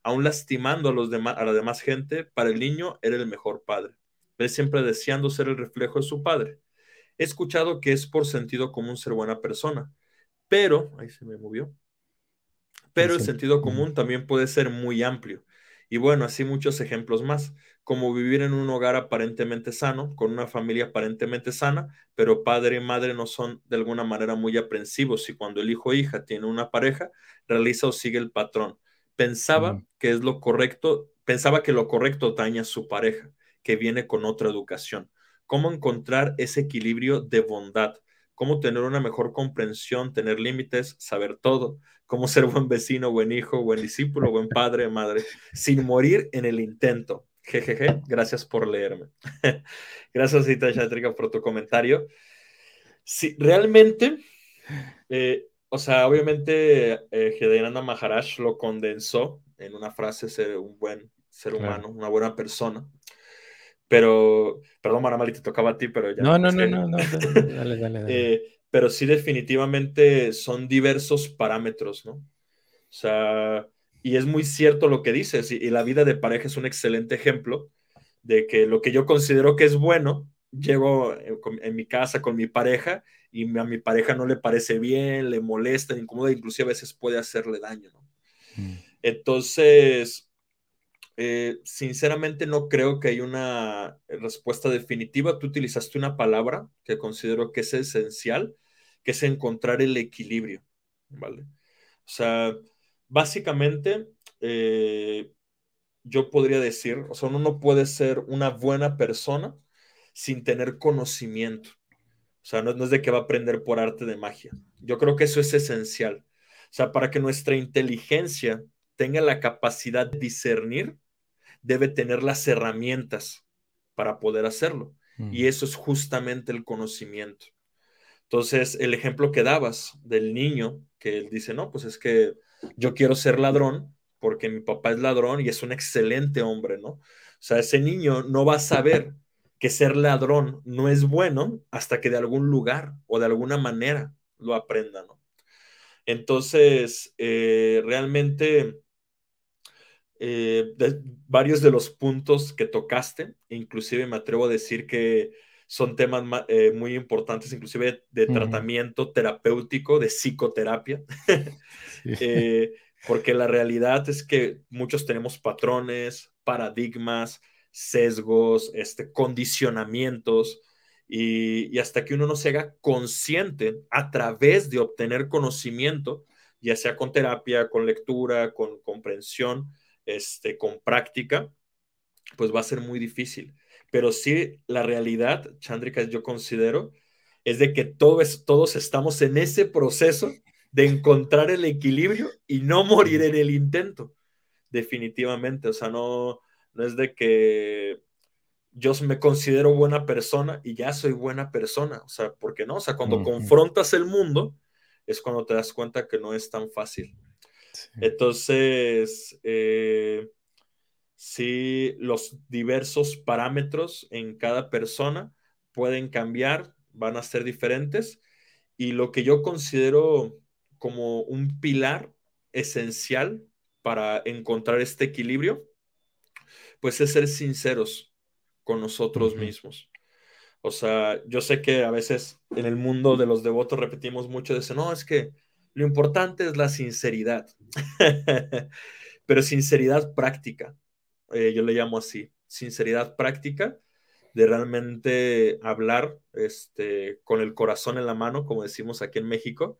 Aún lastimando a, los demás, a la demás gente, para el niño era el mejor padre. Él siempre deseando ser el reflejo de su padre. He escuchado que es por sentido común ser buena persona, pero, ahí se me movió, pero el sentido común también puede ser muy amplio. Y bueno, así muchos ejemplos más, como vivir en un hogar aparentemente sano, con una familia aparentemente sana, pero padre y madre no son de alguna manera muy aprensivos y cuando el hijo o hija tiene una pareja, realiza o sigue el patrón. Pensaba que es lo correcto, pensaba que lo correcto daña a su pareja, que viene con otra educación. ¿Cómo encontrar ese equilibrio de bondad? cómo tener una mejor comprensión, tener límites, saber todo, cómo ser buen vecino, buen hijo, buen discípulo, buen padre, madre, sin morir en el intento. Jejeje, gracias por leerme. [LAUGHS] gracias, Cita Chatrica, por tu comentario. Sí, realmente, eh, o sea, obviamente, eh, Maharaj lo condensó en una frase, ser un buen ser humano, una buena persona. Pero, perdón, Maramali, te tocaba a ti, pero ya. No, no, no, no, no, dale, dale, [LAUGHS] dale. Eh, pero sí, definitivamente son diversos parámetros, ¿no? O sea, y es muy cierto lo que dices, y, la vida de pareja es un excelente ejemplo de que lo que yo considero que es bueno, llego en, mi casa con mi pareja y a mi pareja no le parece bien, le molesta, incomoda, inclusive a veces puede hacerle daño, ¿no? Mm. Entonces, eh, sinceramente no creo que haya una respuesta definitiva. Tú utilizaste una palabra que considero que es esencial, que es encontrar el equilibrio, ¿vale? O sea, básicamente eh, yo podría decir, o sea, uno no puede ser una buena persona sin tener conocimiento. O sea, no, no es de que va a aprender por arte de magia. Yo creo que eso es esencial. O sea, para que nuestra inteligencia tenga la capacidad de discernir, debe tener las herramientas para poder hacerlo. Y eso es justamente el conocimiento. Entonces, el ejemplo que dabas del niño, que él dice, no, pues es que yo quiero ser ladrón porque mi papá es ladrón y es un excelente hombre, ¿no? O sea, ese niño no va a saber que ser ladrón no es bueno hasta que de algún lugar o de alguna manera lo aprenda, ¿no? Entonces, eh, realmente eh, varios de los puntos que tocaste, inclusive me atrevo a decir que son temas eh, muy importantes, inclusive de tratamiento terapéutico, de psicoterapia, [LAUGHS] porque la realidad es que muchos tenemos patrones, paradigmas, sesgos, este, condicionamientos, y, hasta que uno no se haga consciente a través de obtener conocimiento, ya sea con terapia, con lectura, con comprensión, este, con práctica, pues va a ser muy difícil. Pero sí, la realidad, Chandrika, yo considero, es de que todos, todos estamos en ese proceso de encontrar el equilibrio y no morir en el intento, definitivamente. O sea, no, no es de que yo me considero buena persona y ya soy buena persona. O sea, ¿por qué no? O sea, cuando confrontas el mundo, es cuando te das cuenta que no es tan fácil. Entonces, eh, sí, los diversos parámetros en cada persona pueden cambiar, van a ser diferentes. Y lo que yo considero como un pilar esencial para encontrar este equilibrio, pues es ser sinceros con nosotros mismos. O sea, yo sé que a veces en el mundo de los devotos repetimos mucho de eso, no, es que lo importante es la sinceridad, [LAUGHS] pero sinceridad práctica, eh, yo le llamo así, sinceridad práctica, de realmente hablar este, con el corazón en la mano, como decimos aquí en México,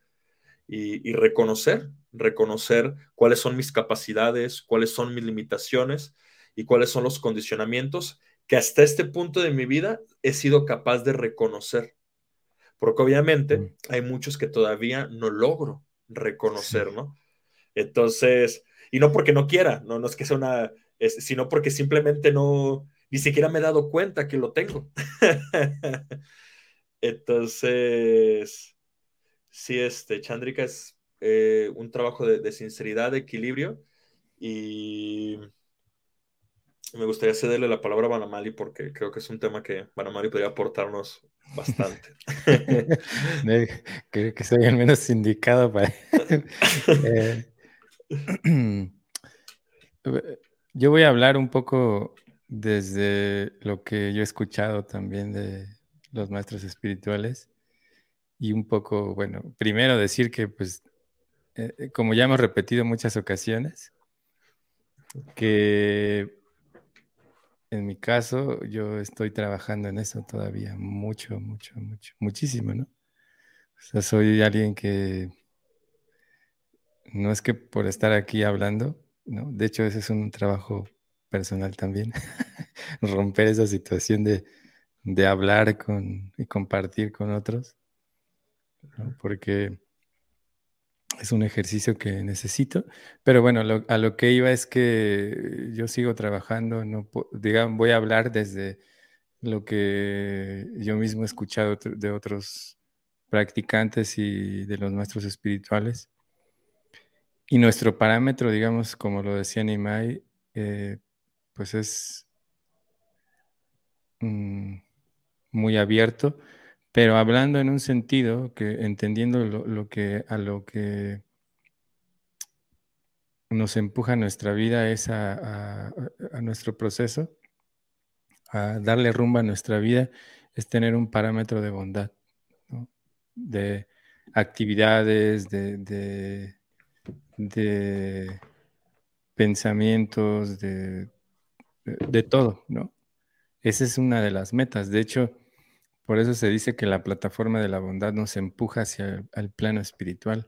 y, y, reconocer, reconocer cuáles son mis capacidades, cuáles son mis limitaciones y cuáles son los condicionamientos que hasta este punto de mi vida he sido capaz de reconocer. Porque obviamente hay muchos que todavía no logro reconocer, ¿no? Entonces, y no porque no quiera, no, no es que sea una, sino porque simplemente no, ni siquiera me he dado cuenta que lo tengo. [LAUGHS] Entonces, sí, este, Chandrika es eh, un trabajo de, sinceridad, de equilibrio y me gustaría cederle la palabra a Banamali porque creo que es un tema que Banamali podría aportarnos bastante. [LAUGHS] creo que soy al menos indicado para... [LAUGHS] Eh, [CLEARS THROAT] yo voy a hablar un poco desde lo que yo he escuchado también de los maestros espirituales y un poco, bueno, primero decir que pues, eh, eh, como ya hemos repetido muchas ocasiones, que en mi caso yo estoy trabajando en eso todavía mucho, mucho, mucho, muchísimo, ¿no? O sea, soy alguien que no es que por estar aquí hablando, ¿no? De hecho, ese es un trabajo personal también, [LAUGHS] romper esa situación de, hablar con, y compartir con otros, porque es un ejercicio que necesito, pero bueno, a lo que iba es que yo sigo trabajando, no, digamos, voy a hablar desde lo que yo mismo he escuchado de otros practicantes y de los maestros espirituales. Y nuestro parámetro, digamos, como lo decía Nimai, eh, pues es mm, muy abierto, pero hablando en un sentido que entendiendo lo, que a lo que nos empuja nuestra vida es a, nuestro proceso, a darle rumbo a nuestra vida, es tener un parámetro de bondad, de actividades, de de pensamientos, de, de, todo, ¿no? Esa es una de las metas. De hecho, por eso se dice que la plataforma de la bondad nos empuja hacia el, plano espiritual.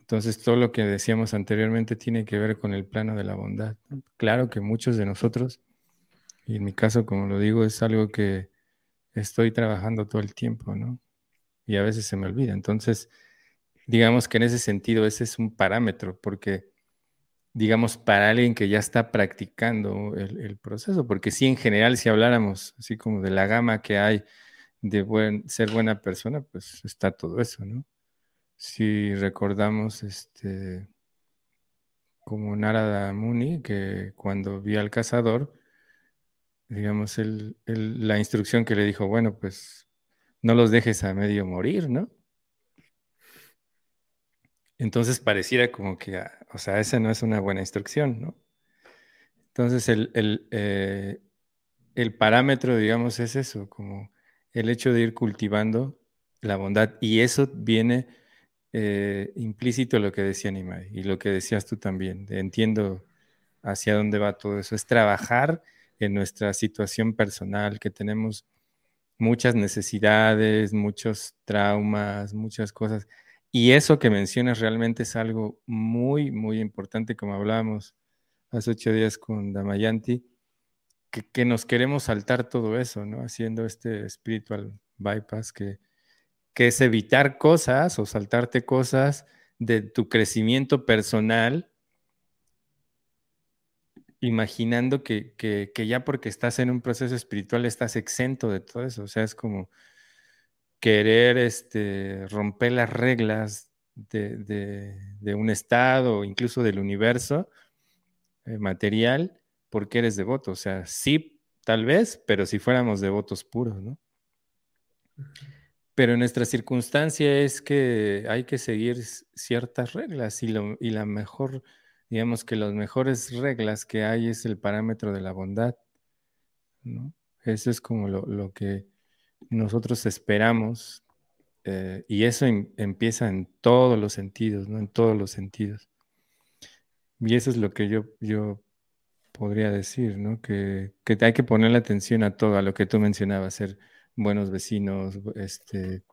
Entonces, todo lo que decíamos anteriormente tiene que ver con el plano de la bondad. Claro que muchos de nosotros, y en mi caso, como lo digo, es algo que estoy trabajando todo el tiempo, ¿no? Y a veces se me olvida. Entonces, digamos que en ese sentido ese es un parámetro, porque digamos para alguien que ya está practicando el, proceso, porque si en general si habláramos así como de la gama que hay de buen, ser buena persona, pues está todo eso, ¿no? Si recordamos este como Narada Muni, que cuando vio al cazador, digamos, la instrucción que le dijo, bueno, pues no los dejes a medio morir, ¿no? Entonces pareciera como que, ah, o sea, esa no es una buena instrucción, ¿no? Entonces el, eh, el, parámetro, digamos, es eso, como el hecho de ir cultivando la bondad. Y eso viene eh, implícito lo que decía Nimai y lo que decías tú también. Entiendo hacia dónde va todo eso. Es trabajar en nuestra situación personal, que tenemos muchas necesidades, muchos traumas, muchas cosas y eso que mencionas realmente es algo muy, muy importante, como hablábamos hace ocho días con Damayanti, que, nos queremos saltar todo eso, ¿no? Haciendo este spiritual bypass, que, que es evitar cosas o saltarte cosas de tu crecimiento personal, imaginando que, que ya porque estás en un proceso espiritual estás exento de todo eso. O sea, es como querer este, romper las reglas de, un estado incluso del universo eh, material porque eres devoto. O sea, sí, tal vez, pero si fuéramos devotos puros, ¿no? Pero nuestra circunstancia es que hay que seguir ciertas reglas y, y la mejor, digamos que las mejores reglas que hay es el parámetro de la bondad, ¿no? Eso es como lo que nosotros esperamos, eh, y eso em, empieza en todos los sentidos, ¿no? En todos los sentidos. Y eso es lo que yo, yo podría decir, ¿no? Que, que hay que ponerle atención a todo, a lo que tú mencionabas, ser buenos vecinos, este,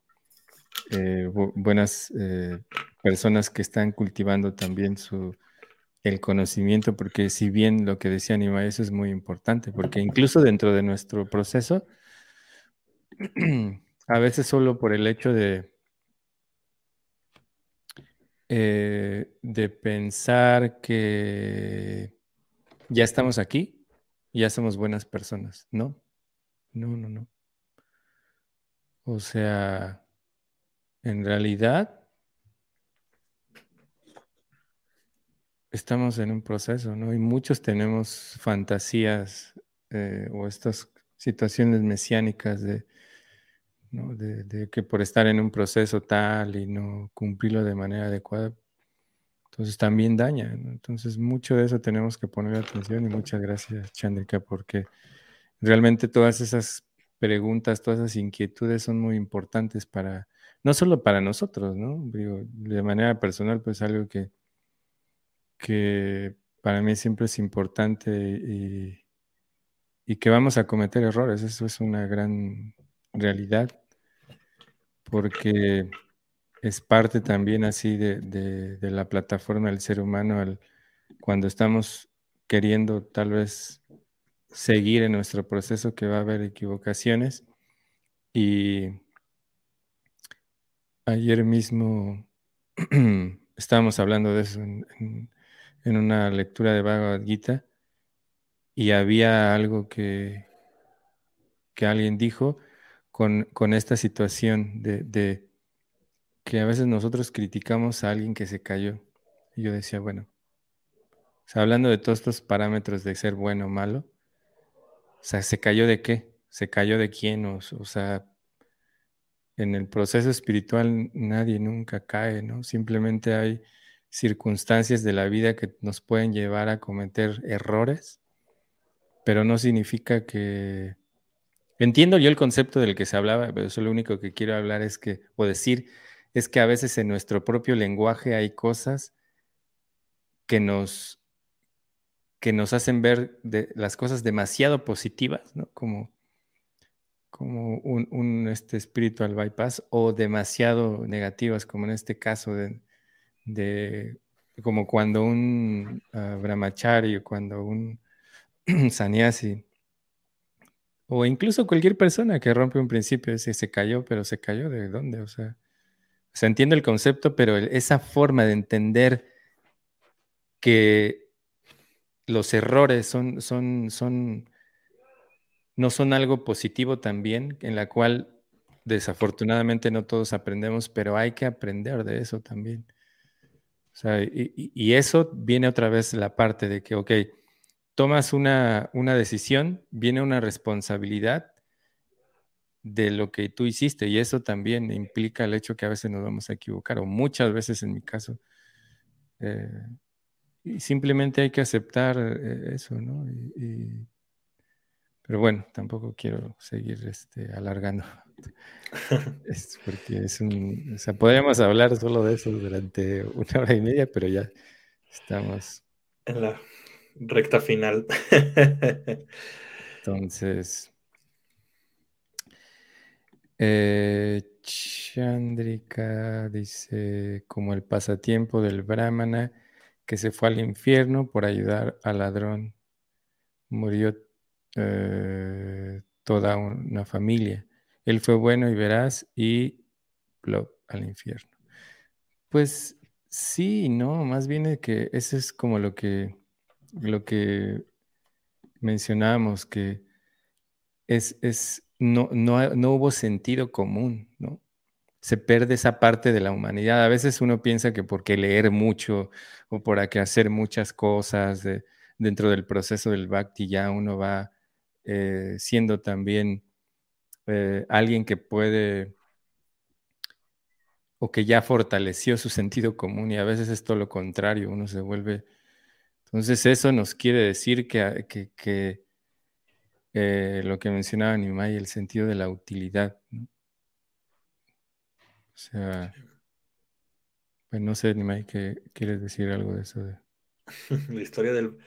eh, buenas eh, personas que están cultivando también su, el conocimiento, porque si bien lo que decía Anima, eso es muy importante, porque incluso dentro de nuestro proceso, [CLEARS THROAT] a veces solo por el hecho de, eh, de pensar que ya estamos aquí, ya somos buenas personas, ¿no? No, no, no. O sea, en realidad estamos en un proceso, ¿no? Y muchos tenemos fantasías eh, o estas situaciones mesiánicas de, de, que por estar en un proceso tal y no cumplirlo de manera adecuada, entonces también daña. Entonces mucho de eso tenemos que poner atención y muchas gracias, Chandrika, porque realmente todas esas preguntas, todas esas inquietudes son muy importantes para, no solo para nosotros, ¿no? Digo, de manera personal, pues algo que, que para mí siempre es importante y, y que vamos a cometer errores, eso es una gran realidad, porque es parte también así de, la plataforma del ser humano cuando estamos queriendo tal vez seguir en nuestro proceso que va a haber equivocaciones. Y ayer mismo [CLEARS THROAT] estábamos hablando de eso en, una lectura de Bhagavad Gita y había algo que, que alguien dijo con, esta situación de que a veces nosotros criticamos a alguien que se cayó. Y yo decía, bueno, hablando de todos estos parámetros de ser bueno o malo, o ¿se cayó de qué? ¿Se cayó de quién? O, o sea, en el proceso espiritual nadie nunca cae, ¿no? Simplemente hay circunstancias de la vida que nos pueden llevar a cometer errores, pero no significa que... Entiendo yo el concepto del que se hablaba, pero eso lo único que quiero hablar es que, o decir, es que a veces en nuestro propio lenguaje hay cosas que nos, que nos hacen ver las cosas demasiado positivas, ¿no? Como, como un, este spiritual bypass o demasiado negativas, como en este caso de, como cuando un uh, brahmachari cuando un [CLEARS THROAT] sannyasi o incluso cualquier persona que rompe un principio, si se cayó, pero se cayó de dónde, o sea, se entiende el concepto, pero esa forma de entender que los errores son, no son algo positivo también, en la cual desafortunadamente no todos aprendemos, pero hay que aprender de eso también. y, eso viene otra vez la parte de que, ok, tomas una, una decisión, viene una responsabilidad de lo que tú hiciste y eso también implica el hecho que a veces nos vamos a equivocar o muchas veces en mi caso. Eh, y simplemente hay que aceptar eh, eso, ¿no? pero bueno, tampoco quiero seguir este, alargando. [LAUGHS] es porque es un, o sea, podríamos hablar solo de eso durante una hora y media, pero ya estamos en la recta final. [LAUGHS] Entonces, eh, Chandrika dice, como el pasatiempo del brahmana que se fue al infierno por ayudar al ladrón, murió eh, toda una familia. Él fue bueno y veraz y al infierno. Pues sí, no, más bien que eso es como lo que, lo que mencionábamos, que es, es no, no, hubo sentido común, ¿no? Se pierde esa parte de la humanidad. A veces uno piensa que porque leer mucho o por hacer muchas cosas dentro del proceso del bhakti ya uno va eh, siendo también eh, alguien que puede o que ya fortaleció su sentido común y a veces es todo lo contrario, uno se vuelve... Entonces eso nos quiere decir que, que eh, lo que mencionaba Nimai, el sentido de la utilidad. ¿no? O sea, pues no sé, Nimai, ¿qué quieres decir algo de eso? [LAUGHS] la historia del...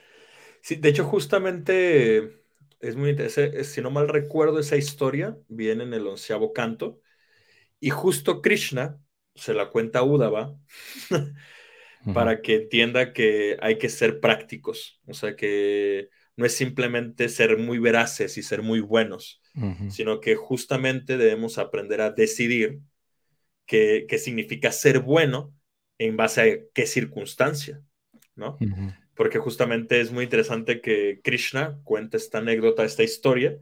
Sí, de hecho, justamente es muy interesante. Si no mal recuerdo, esa historia viene en el onceavo canto. Y justo Krishna se la cuenta a Udava [LAUGHS] para que entienda que hay que ser prácticos. O sea, que no es simplemente ser muy veraces y ser muy buenos, sino que justamente debemos aprender a decidir qué, significa ser bueno en base a qué circunstancia, ¿no? Porque justamente es muy interesante que Krishna cuente esta anécdota, esta historia,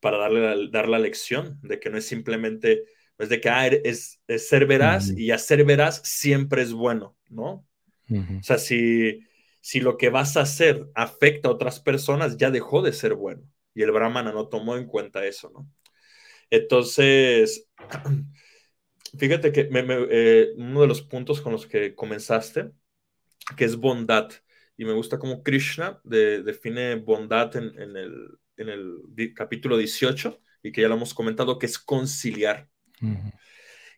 para darle la, dar la lección de que no es simplemente, es de que ah, es, ser veraz y hacer veraz siempre es bueno, ¿no? O sea, si, si lo que vas a hacer afecta a otras personas, ya dejó de ser bueno. Y el Brahmana no tomó en cuenta eso, ¿no? Entonces, [CLEARS THROAT] fíjate que eh, uno de los puntos con los que comenzaste, que es bondad, y me gusta cómo Krishna define bondad en, el, en, el, capítulo 18, y que ya lo hemos comentado, que es conciliar.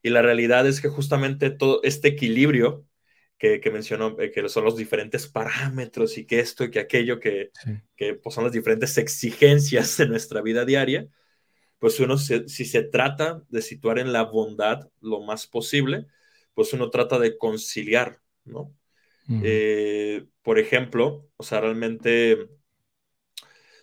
Y la realidad es que justamente todo este equilibrio que, mencionó, eh, que son los diferentes parámetros y que esto y que aquello, que, que pues, son las diferentes exigencias de nuestra vida diaria, pues uno, si se trata de situar en la bondad lo más posible, pues uno trata de conciliar, ¿no? Eh, por ejemplo, o sea, realmente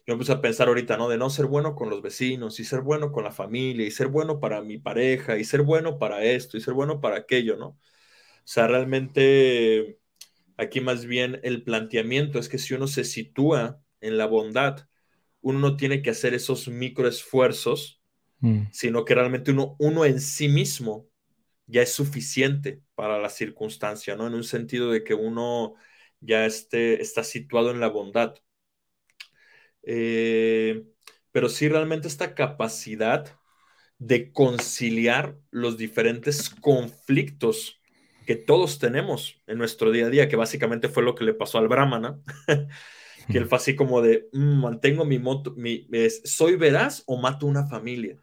yo empecé a pensar ahorita, ¿no? De no ser bueno con los vecinos y ser bueno con la familia y ser bueno para mi pareja y ser bueno para esto y ser bueno para aquello, ¿no? O sea, realmente aquí más bien el planteamiento es que si uno se sitúa en la bondad, uno no tiene que hacer esos microesfuerzos, mm. sino que realmente uno, uno en sí mismo ya es suficiente para la circunstancia, ¿no? En un sentido de que uno ya esté, está situado en la bondad. Eh, pero sí realmente esta capacidad de conciliar los diferentes conflictos que todos tenemos en nuestro día a día, que básicamente fue lo que le pasó al Brahmana, [LAUGHS] que él fue así como de, mm, mantengo mi moto, mi, soy veraz o mato una familia.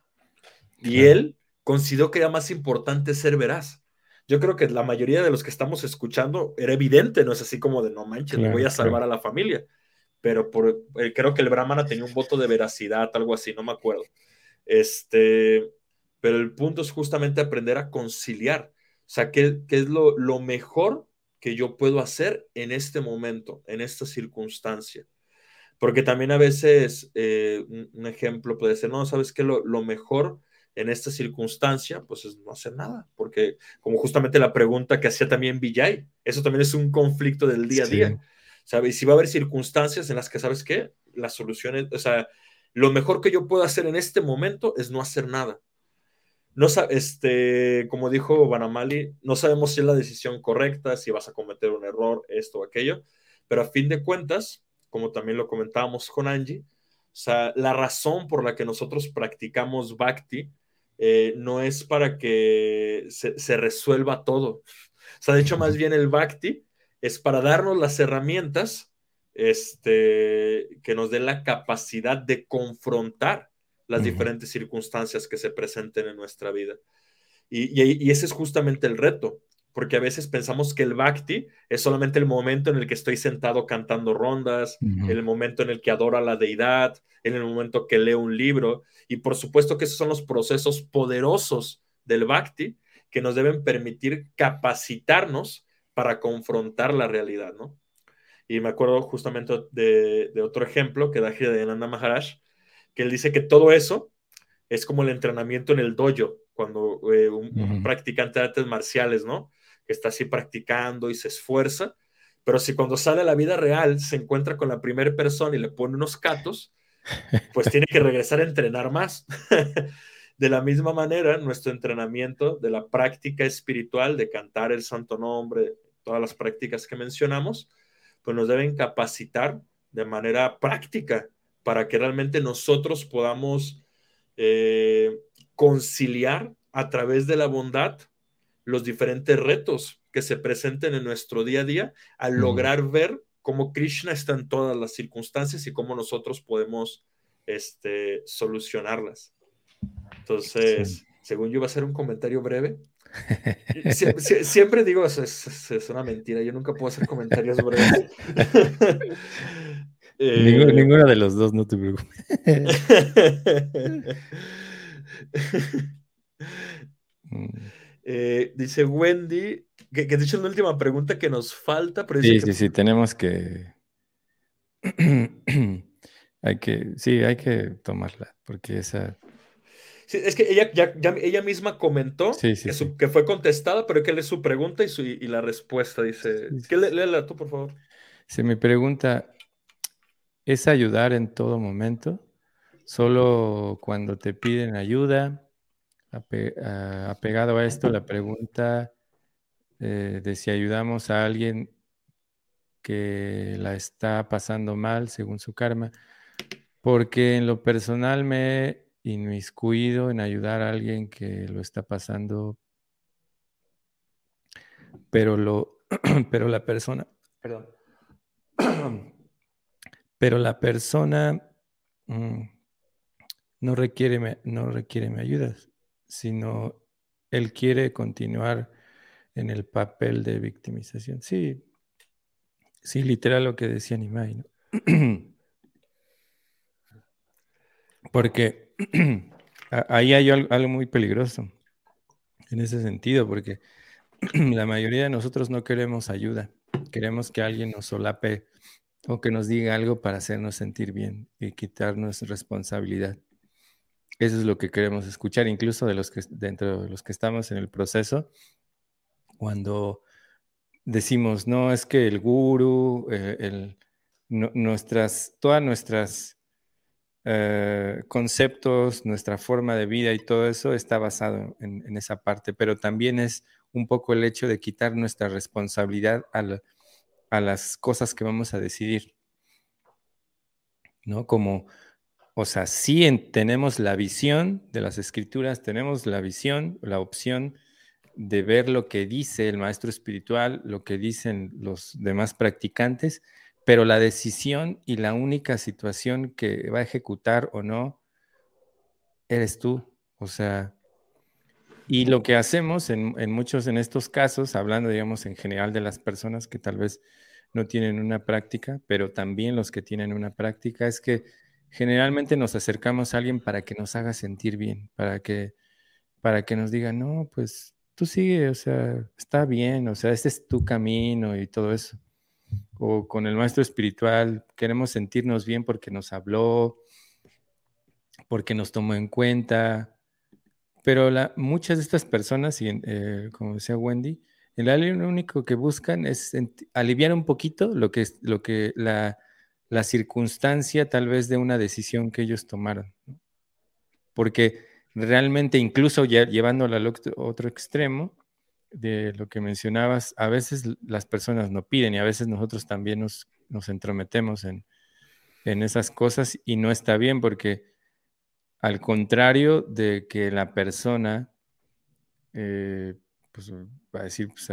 Y él consideró que era más importante ser veraz. Yo creo que la mayoría de los que estamos escuchando era evidente, no es así como de, no manches, me voy a salvar a la familia. Pero por, eh, creo que el Brahmana tenía un voto de veracidad, algo así, no me acuerdo. Este, pero el punto es justamente aprender a conciliar sea, ¿qué, es lo, mejor que yo puedo hacer en este momento, en esta circunstancia? Porque también a veces eh, un, ejemplo puede ser, no, ¿sabes qué? Lo, mejor en esta circunstancia, pues es no hacer nada, porque como justamente la pregunta que hacía también Villay, eso también es un conflicto del día a día. ¿Sabes? Si va a haber circunstancias en las que, ¿sabes qué? Las soluciones, o sea, lo mejor que yo puedo hacer en este momento es no hacer nada no este, como dijo Banamali, no sabemos si es la decisión correcta, si vas a cometer un error, esto o aquello, pero a fin de cuentas, como también lo comentábamos con Angie, o sea, la razón por la que nosotros practicamos Bhakti eh, no es para que se, resuelva todo. O sea, de hecho, más bien el Bhakti es para darnos las herramientas este, que nos den la capacidad de confrontar las diferentes circunstancias que se presenten en nuestra vida. Y, ese es justamente el reto, porque a veces pensamos que el bhakti es solamente el momento en el que estoy sentado cantando rondas, el momento en el que adoro a la deidad, en el momento que leo un libro, y por supuesto que esos son los procesos poderosos del bhakti que nos deben permitir capacitarnos para confrontar la realidad, ¿no? Y me acuerdo justamente de, otro ejemplo que da Ananda Maharaj, que él dice que todo eso es como el entrenamiento en el dojo, cuando eh, un, practicante de artes marciales, ¿no? Que está así practicando y se esfuerza, pero si cuando sale a la vida real se encuentra con la primera persona y le pone unos catos, pues tiene que regresar a entrenar más. [LAUGHS] de la misma manera, nuestro entrenamiento de la práctica espiritual, de cantar el santo nombre, todas las prácticas que mencionamos, pues nos deben capacitar de manera práctica para que realmente nosotros podamos eh, conciliar a través de la bondad los diferentes retos que se presenten en nuestro día a día, al lograr ver cómo Krishna está en todas las circunstancias y cómo nosotros podemos este, solucionarlas. Entonces, según yo, va a ser un comentario breve. [LAUGHS] siempre digo, eso es, es, una mentira, yo nunca puedo hacer comentarios breves. [LAUGHS] Eh, ninguno, de los dos, no te preocupes. [LAUGHS] Eh, dice Wendy, que, que dicho la última pregunta que nos falta. Pero sí, sí, sí, tenemos que... [CLEARS THROAT] hay que, sí, hay que tomarla, porque esa... Sí, es que ella, ya, ella misma comentó que, fue contestada, pero que lee su pregunta y, su, y la respuesta. Dice, ¿qué léela tú, por favor? Se me pregunta, ¿es ayudar en todo momento? ¿Solo cuando te piden ayuda? apegado a esto, la pregunta eh, de si ayudamos a alguien que la está pasando mal según su karma, porque en lo personal me he inmiscuido en ayudar a alguien que lo está pasando, pero, lo, [CLEARS THROAT] pero la persona, [CLEARS THROAT] perdón, [CLEARS THROAT] pero la persona mm, no, requiere, no requiere mi ayuda, sino él quiere continuar en el papel de victimización. Sí, sí, literal lo que decía Nimai. [CLEARS THROAT] Porque [CLEARS THROAT] ahí hay algo muy peligroso en ese sentido, porque [CLEARS THROAT] la mayoría de nosotros no queremos ayuda, queremos que alguien nos solape o que nos diga algo para hacernos sentir bien y quitarnos responsabilidad. Eso es lo que queremos escuchar, incluso de los que dentro de los que estamos en el proceso, cuando decimos, no, es que el guru, eh, nuestras, todas nuestras eh, conceptos, nuestra forma de vida y todo eso está basado en, esa parte, pero también es un poco el hecho de quitar nuestra responsabilidad a, las cosas que vamos a decidir. ¿No? Como, o sea, sí tenemos la visión de las escrituras, tenemos la visión, la opción de ver lo que dice el maestro espiritual, lo que dicen los demás practicantes, pero la decisión y la única situación que va a ejecutar o no eres tú. O sea, y lo que hacemos en, muchos en estos casos, hablando, digamos, en general de las personas que tal vez no tienen una práctica, pero también los que tienen una práctica, es que generalmente nos acercamos a alguien para que nos haga sentir bien, para que, para que nos diga, no, pues tú sigue, o sea, está bien, o sea, este es tu camino y todo eso o con el maestro espiritual, queremos sentirnos bien porque nos habló, porque nos tomó en cuenta, pero muchas de estas personas, y, eh, como decía Wendy, en realidad lo único que buscan es aliviar un poquito lo que, lo que la, la circunstancia tal vez de una decisión que ellos tomaron. Porque realmente, incluso ya llevándola al otro extremo, de lo que mencionabas, a veces las personas no piden y a veces nosotros también nos, nos entrometemos en, esas cosas y no está bien porque al contrario de que la persona eh, pues, va a decir pues,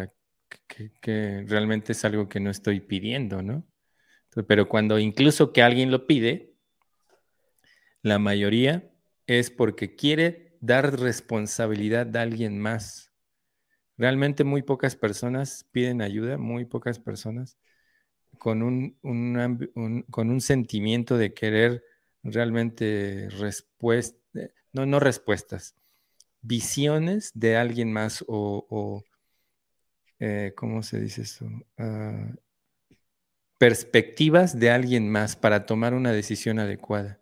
que, realmente es algo que no estoy pidiendo, ¿no? pero cuando incluso que alguien lo pide, la mayoría es porque quiere dar responsabilidad a alguien más Realmente muy pocas personas piden ayuda, muy pocas personas con un, con un sentimiento de querer realmente respuestas, no, no respuestas, visiones de alguien más o, eh, ¿cómo se dice eso? Ah, perspectivas de alguien más para tomar una decisión adecuada.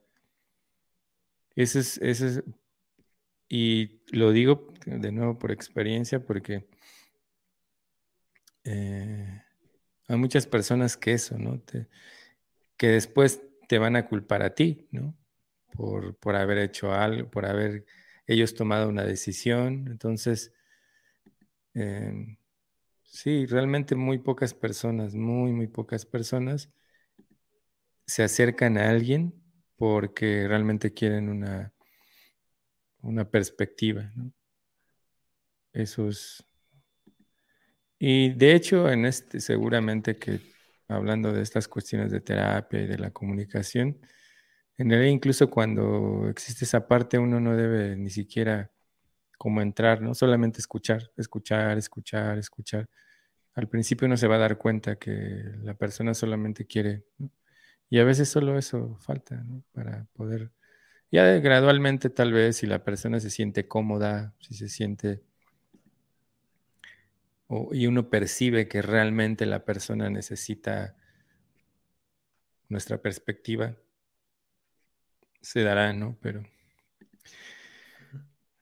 Es, es, y lo digo de nuevo por experiencia porque eh, hay muchas personas que eso, ¿no? que después te van a culpar a ti, ¿no? Por, por haber hecho algo, por haber ellos tomado una decisión. Entonces, em, sí, realmente muy pocas personas, muy, muy pocas personas se acercan a alguien porque realmente quieren una, una perspectiva. ¿no? Eso es. Y de hecho, en este, seguramente que hablando de estas cuestiones de terapia y de la comunicación, en realidad incluso cuando existe esa parte, uno no debe ni siquiera como entrar, ¿no? Solamente escuchar, escuchar, escuchar, escuchar. Al principio uno se va a dar cuenta que la persona solamente quiere, Y a veces solo eso falta, ¿no? Para poder, ya gradualmente tal vez, si la persona se siente cómoda, si se siente, y uno percibe que realmente la persona necesita nuestra perspectiva, se dará, ¿no? Pero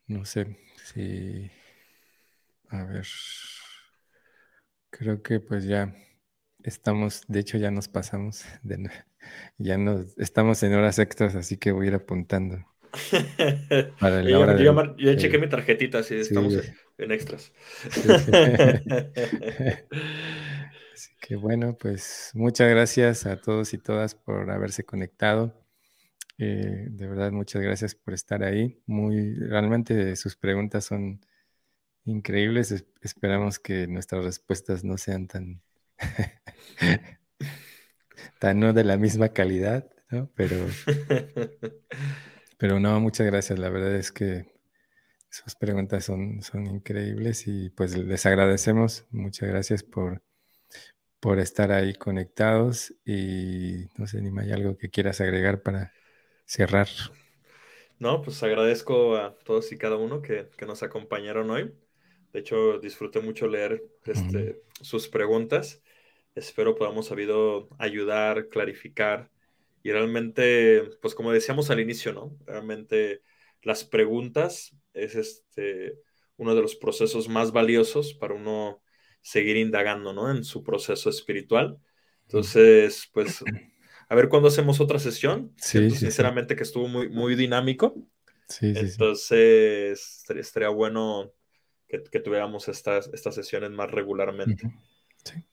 no sé si, a ver, creo que pues ya estamos, de hecho ya nos pasamos, de, ya nos, estamos en horas extras, así que voy a ir apuntando. [LAUGHS] Para yo, chequé mi tarjetita, así estamos en extras. [LAUGHS] [LAUGHS] así que bueno, pues muchas gracias a todos y todas por haberse conectado. Eh, de verdad, muchas gracias por estar ahí. Muy, realmente sus preguntas son increíbles. esperamos que nuestras respuestas no sean tan [LAUGHS] Tan no de la misma calidad, ¿no? Pero, pero no, muchas gracias. La verdad es que sus preguntas son, son increíbles y pues les agradecemos. Muchas gracias por, por estar ahí conectados y no sé, ni hay algo que quieras agregar para cerrar. No, pues agradezco a todos y cada uno que, nos acompañaron hoy. De hecho, disfruté mucho leer este, sus preguntas Espero podamos habido ayudar, clarificar y realmente, pues como decíamos al inicio, ¿no? Realmente las preguntas es este uno de los procesos más valiosos para uno seguir indagando, ¿no? En su proceso espiritual. Entonces, pues, a ver cuándo hacemos otra sesión. Sí, sinceramente que estuvo muy, muy dinámico. Sí, Entonces, estaría, bueno que, tuviéramos estas, estas sesiones más regularmente.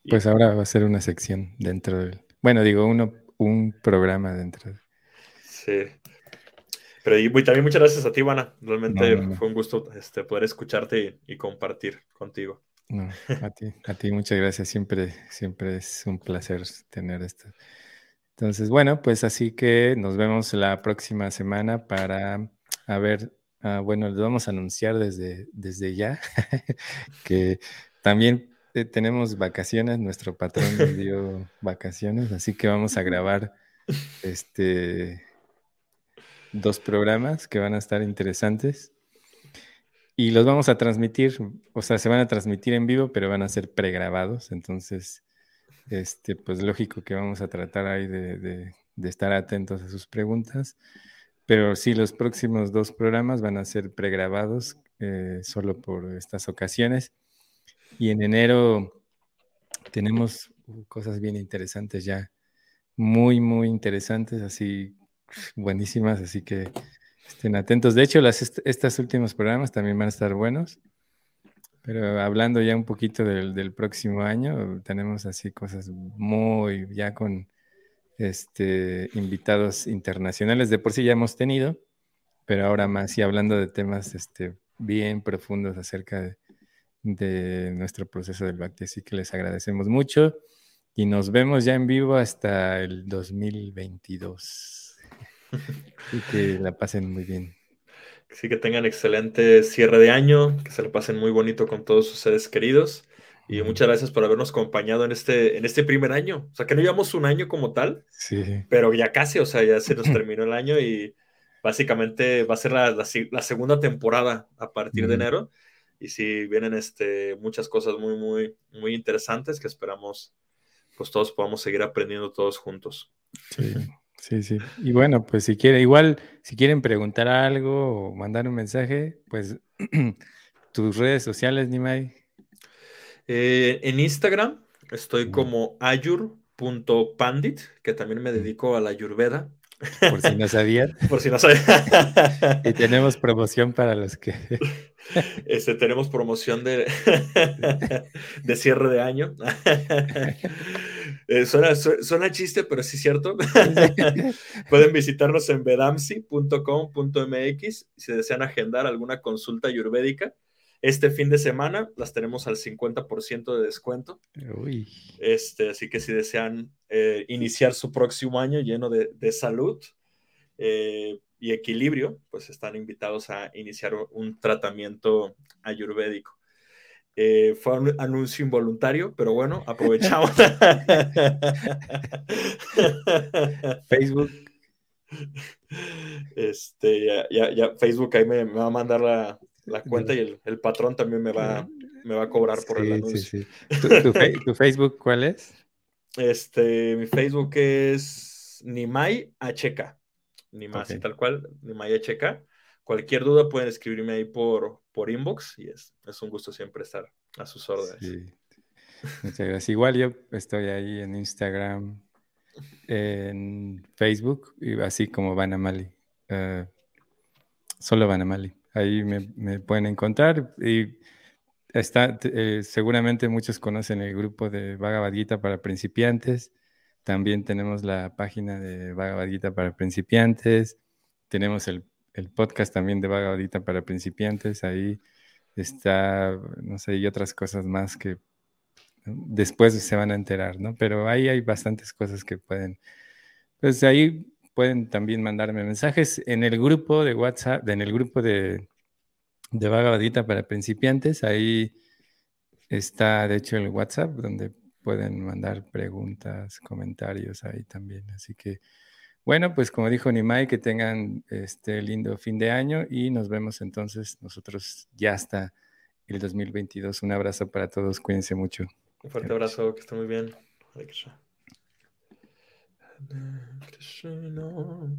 Pues ahora va a ser una sección dentro del. Bueno, digo, uno, un programa dentro de. Sí. Pero y, también muchas gracias a ti, Ivana. Realmente fue un gusto este, poder escucharte y, compartir contigo. A ti, a ti muchas gracias. Siempre, siempre es un placer tener esto. Entonces, bueno, pues así que nos vemos la próxima semana para a ver, ah, bueno, les vamos a anunciar desde, desde ya [LAUGHS] que también eh, tenemos vacaciones, nuestro patrón nos dio vacaciones, así que vamos a grabar este dos programas que van a estar interesantes. Y los vamos a transmitir, o sea, se van a transmitir en vivo, pero van a ser pregrabados. Entonces, este, pues lógico que vamos a tratar ahí de, estar atentos a sus preguntas. Pero sí, los próximos dos programas van a ser pregrabados eh, solo por estas ocasiones. Y en enero tenemos cosas bien interesantes ya, muy, muy interesantes, así buenísimas, así que estén atentos. De hecho, las, estos últimos programas también van a estar buenos, pero hablando ya un poquito del, próximo año, tenemos así cosas muy, ya con este, invitados internacionales, de por sí ya hemos tenido, pero ahora más y hablando de temas este, bien profundos acerca de nuestro proceso del Bhakti. Así que les agradecemos mucho y nos vemos ya en vivo hasta el 2022. Y que la pasen muy bien. Sí, que tengan excelente cierre de año, que se lo pasen muy bonito con todos sus seres queridos. Y muchas gracias por habernos acompañado en este, en este primer año. O sea, que no llevamos un año como tal, sí. pero ya casi, o sea, ya se nos [LAUGHS] terminó el año y básicamente va a ser la, la, segunda temporada a partir de enero y sí vienen este, muchas cosas muy, muy, muy interesantes que esperamos pues todos podamos seguir aprendiendo todos juntos. Sí, sí, sí. Y bueno, pues si quieren, igual, si quieren preguntar algo o mandar un mensaje, pues [CLEARS THROAT] tus redes sociales, Nimai. Eh, en Instagram estoy como ayur.pandit, que también me dedico a la ayurveda. Por si no sabían. [LAUGHS] Por si no sabían. [LAUGHS] y tenemos promoción para los que. [LAUGHS] Este, tenemos promoción de, de cierre de año. Eh, suena, chiste, pero sí es cierto. [LAUGHS] Pueden visitarnos en bedamsi.com.mx si desean agendar alguna consulta ayurvédica. Este fin de semana las tenemos al 50% de descuento. Este, así que si desean eh, iniciar su próximo año lleno de, salud eh, y equilibrio, pues están invitados a iniciar un tratamiento ayurvédico. Eh, fue un anuncio involuntario, pero bueno, aprovechamos. [LAUGHS] Facebook. Este, ya, Facebook ahí me, va a mandar la, cuenta y el, patrón también me va, me va a cobrar por el anuncio. [LAUGHS] ¿Tu, Facebook cuál es? Este, mi Facebook es Nimai HK. Nimai, así tal cual, Nimai HK. Cualquier duda pueden escribirme ahí por, por inbox y es, es un gusto siempre estar a sus órdenes. Muchas gracias. Igual yo estoy ahí en Instagram, en Facebook, y así como Vanamali. Uh, solo Vanamali. Ahí me, pueden encontrar y está, eh, seguramente muchos conocen el grupo de Bhagavad Gita para principiantes. También tenemos la página de Bhagavad Gita para principiantes. Tenemos el, el podcast también de Bhagavad Gita para principiantes. Ahí está, no sé, y otras cosas más que después se van a enterar, ¿no? Pero ahí hay bastantes cosas que pueden, pues ahí pueden también mandarme mensajes en el grupo de WhatsApp, en el grupo de, de Vagabadita para principiantes, ahí está de hecho el WhatsApp donde pueden mandar preguntas, comentarios ahí también, así que bueno, pues como dijo Nimai, que tengan este lindo fin de año y nos vemos entonces nosotros ya hasta el 2022. Un abrazo para todos, cuídense mucho. Un fuerte abrazo, que esté muy bien.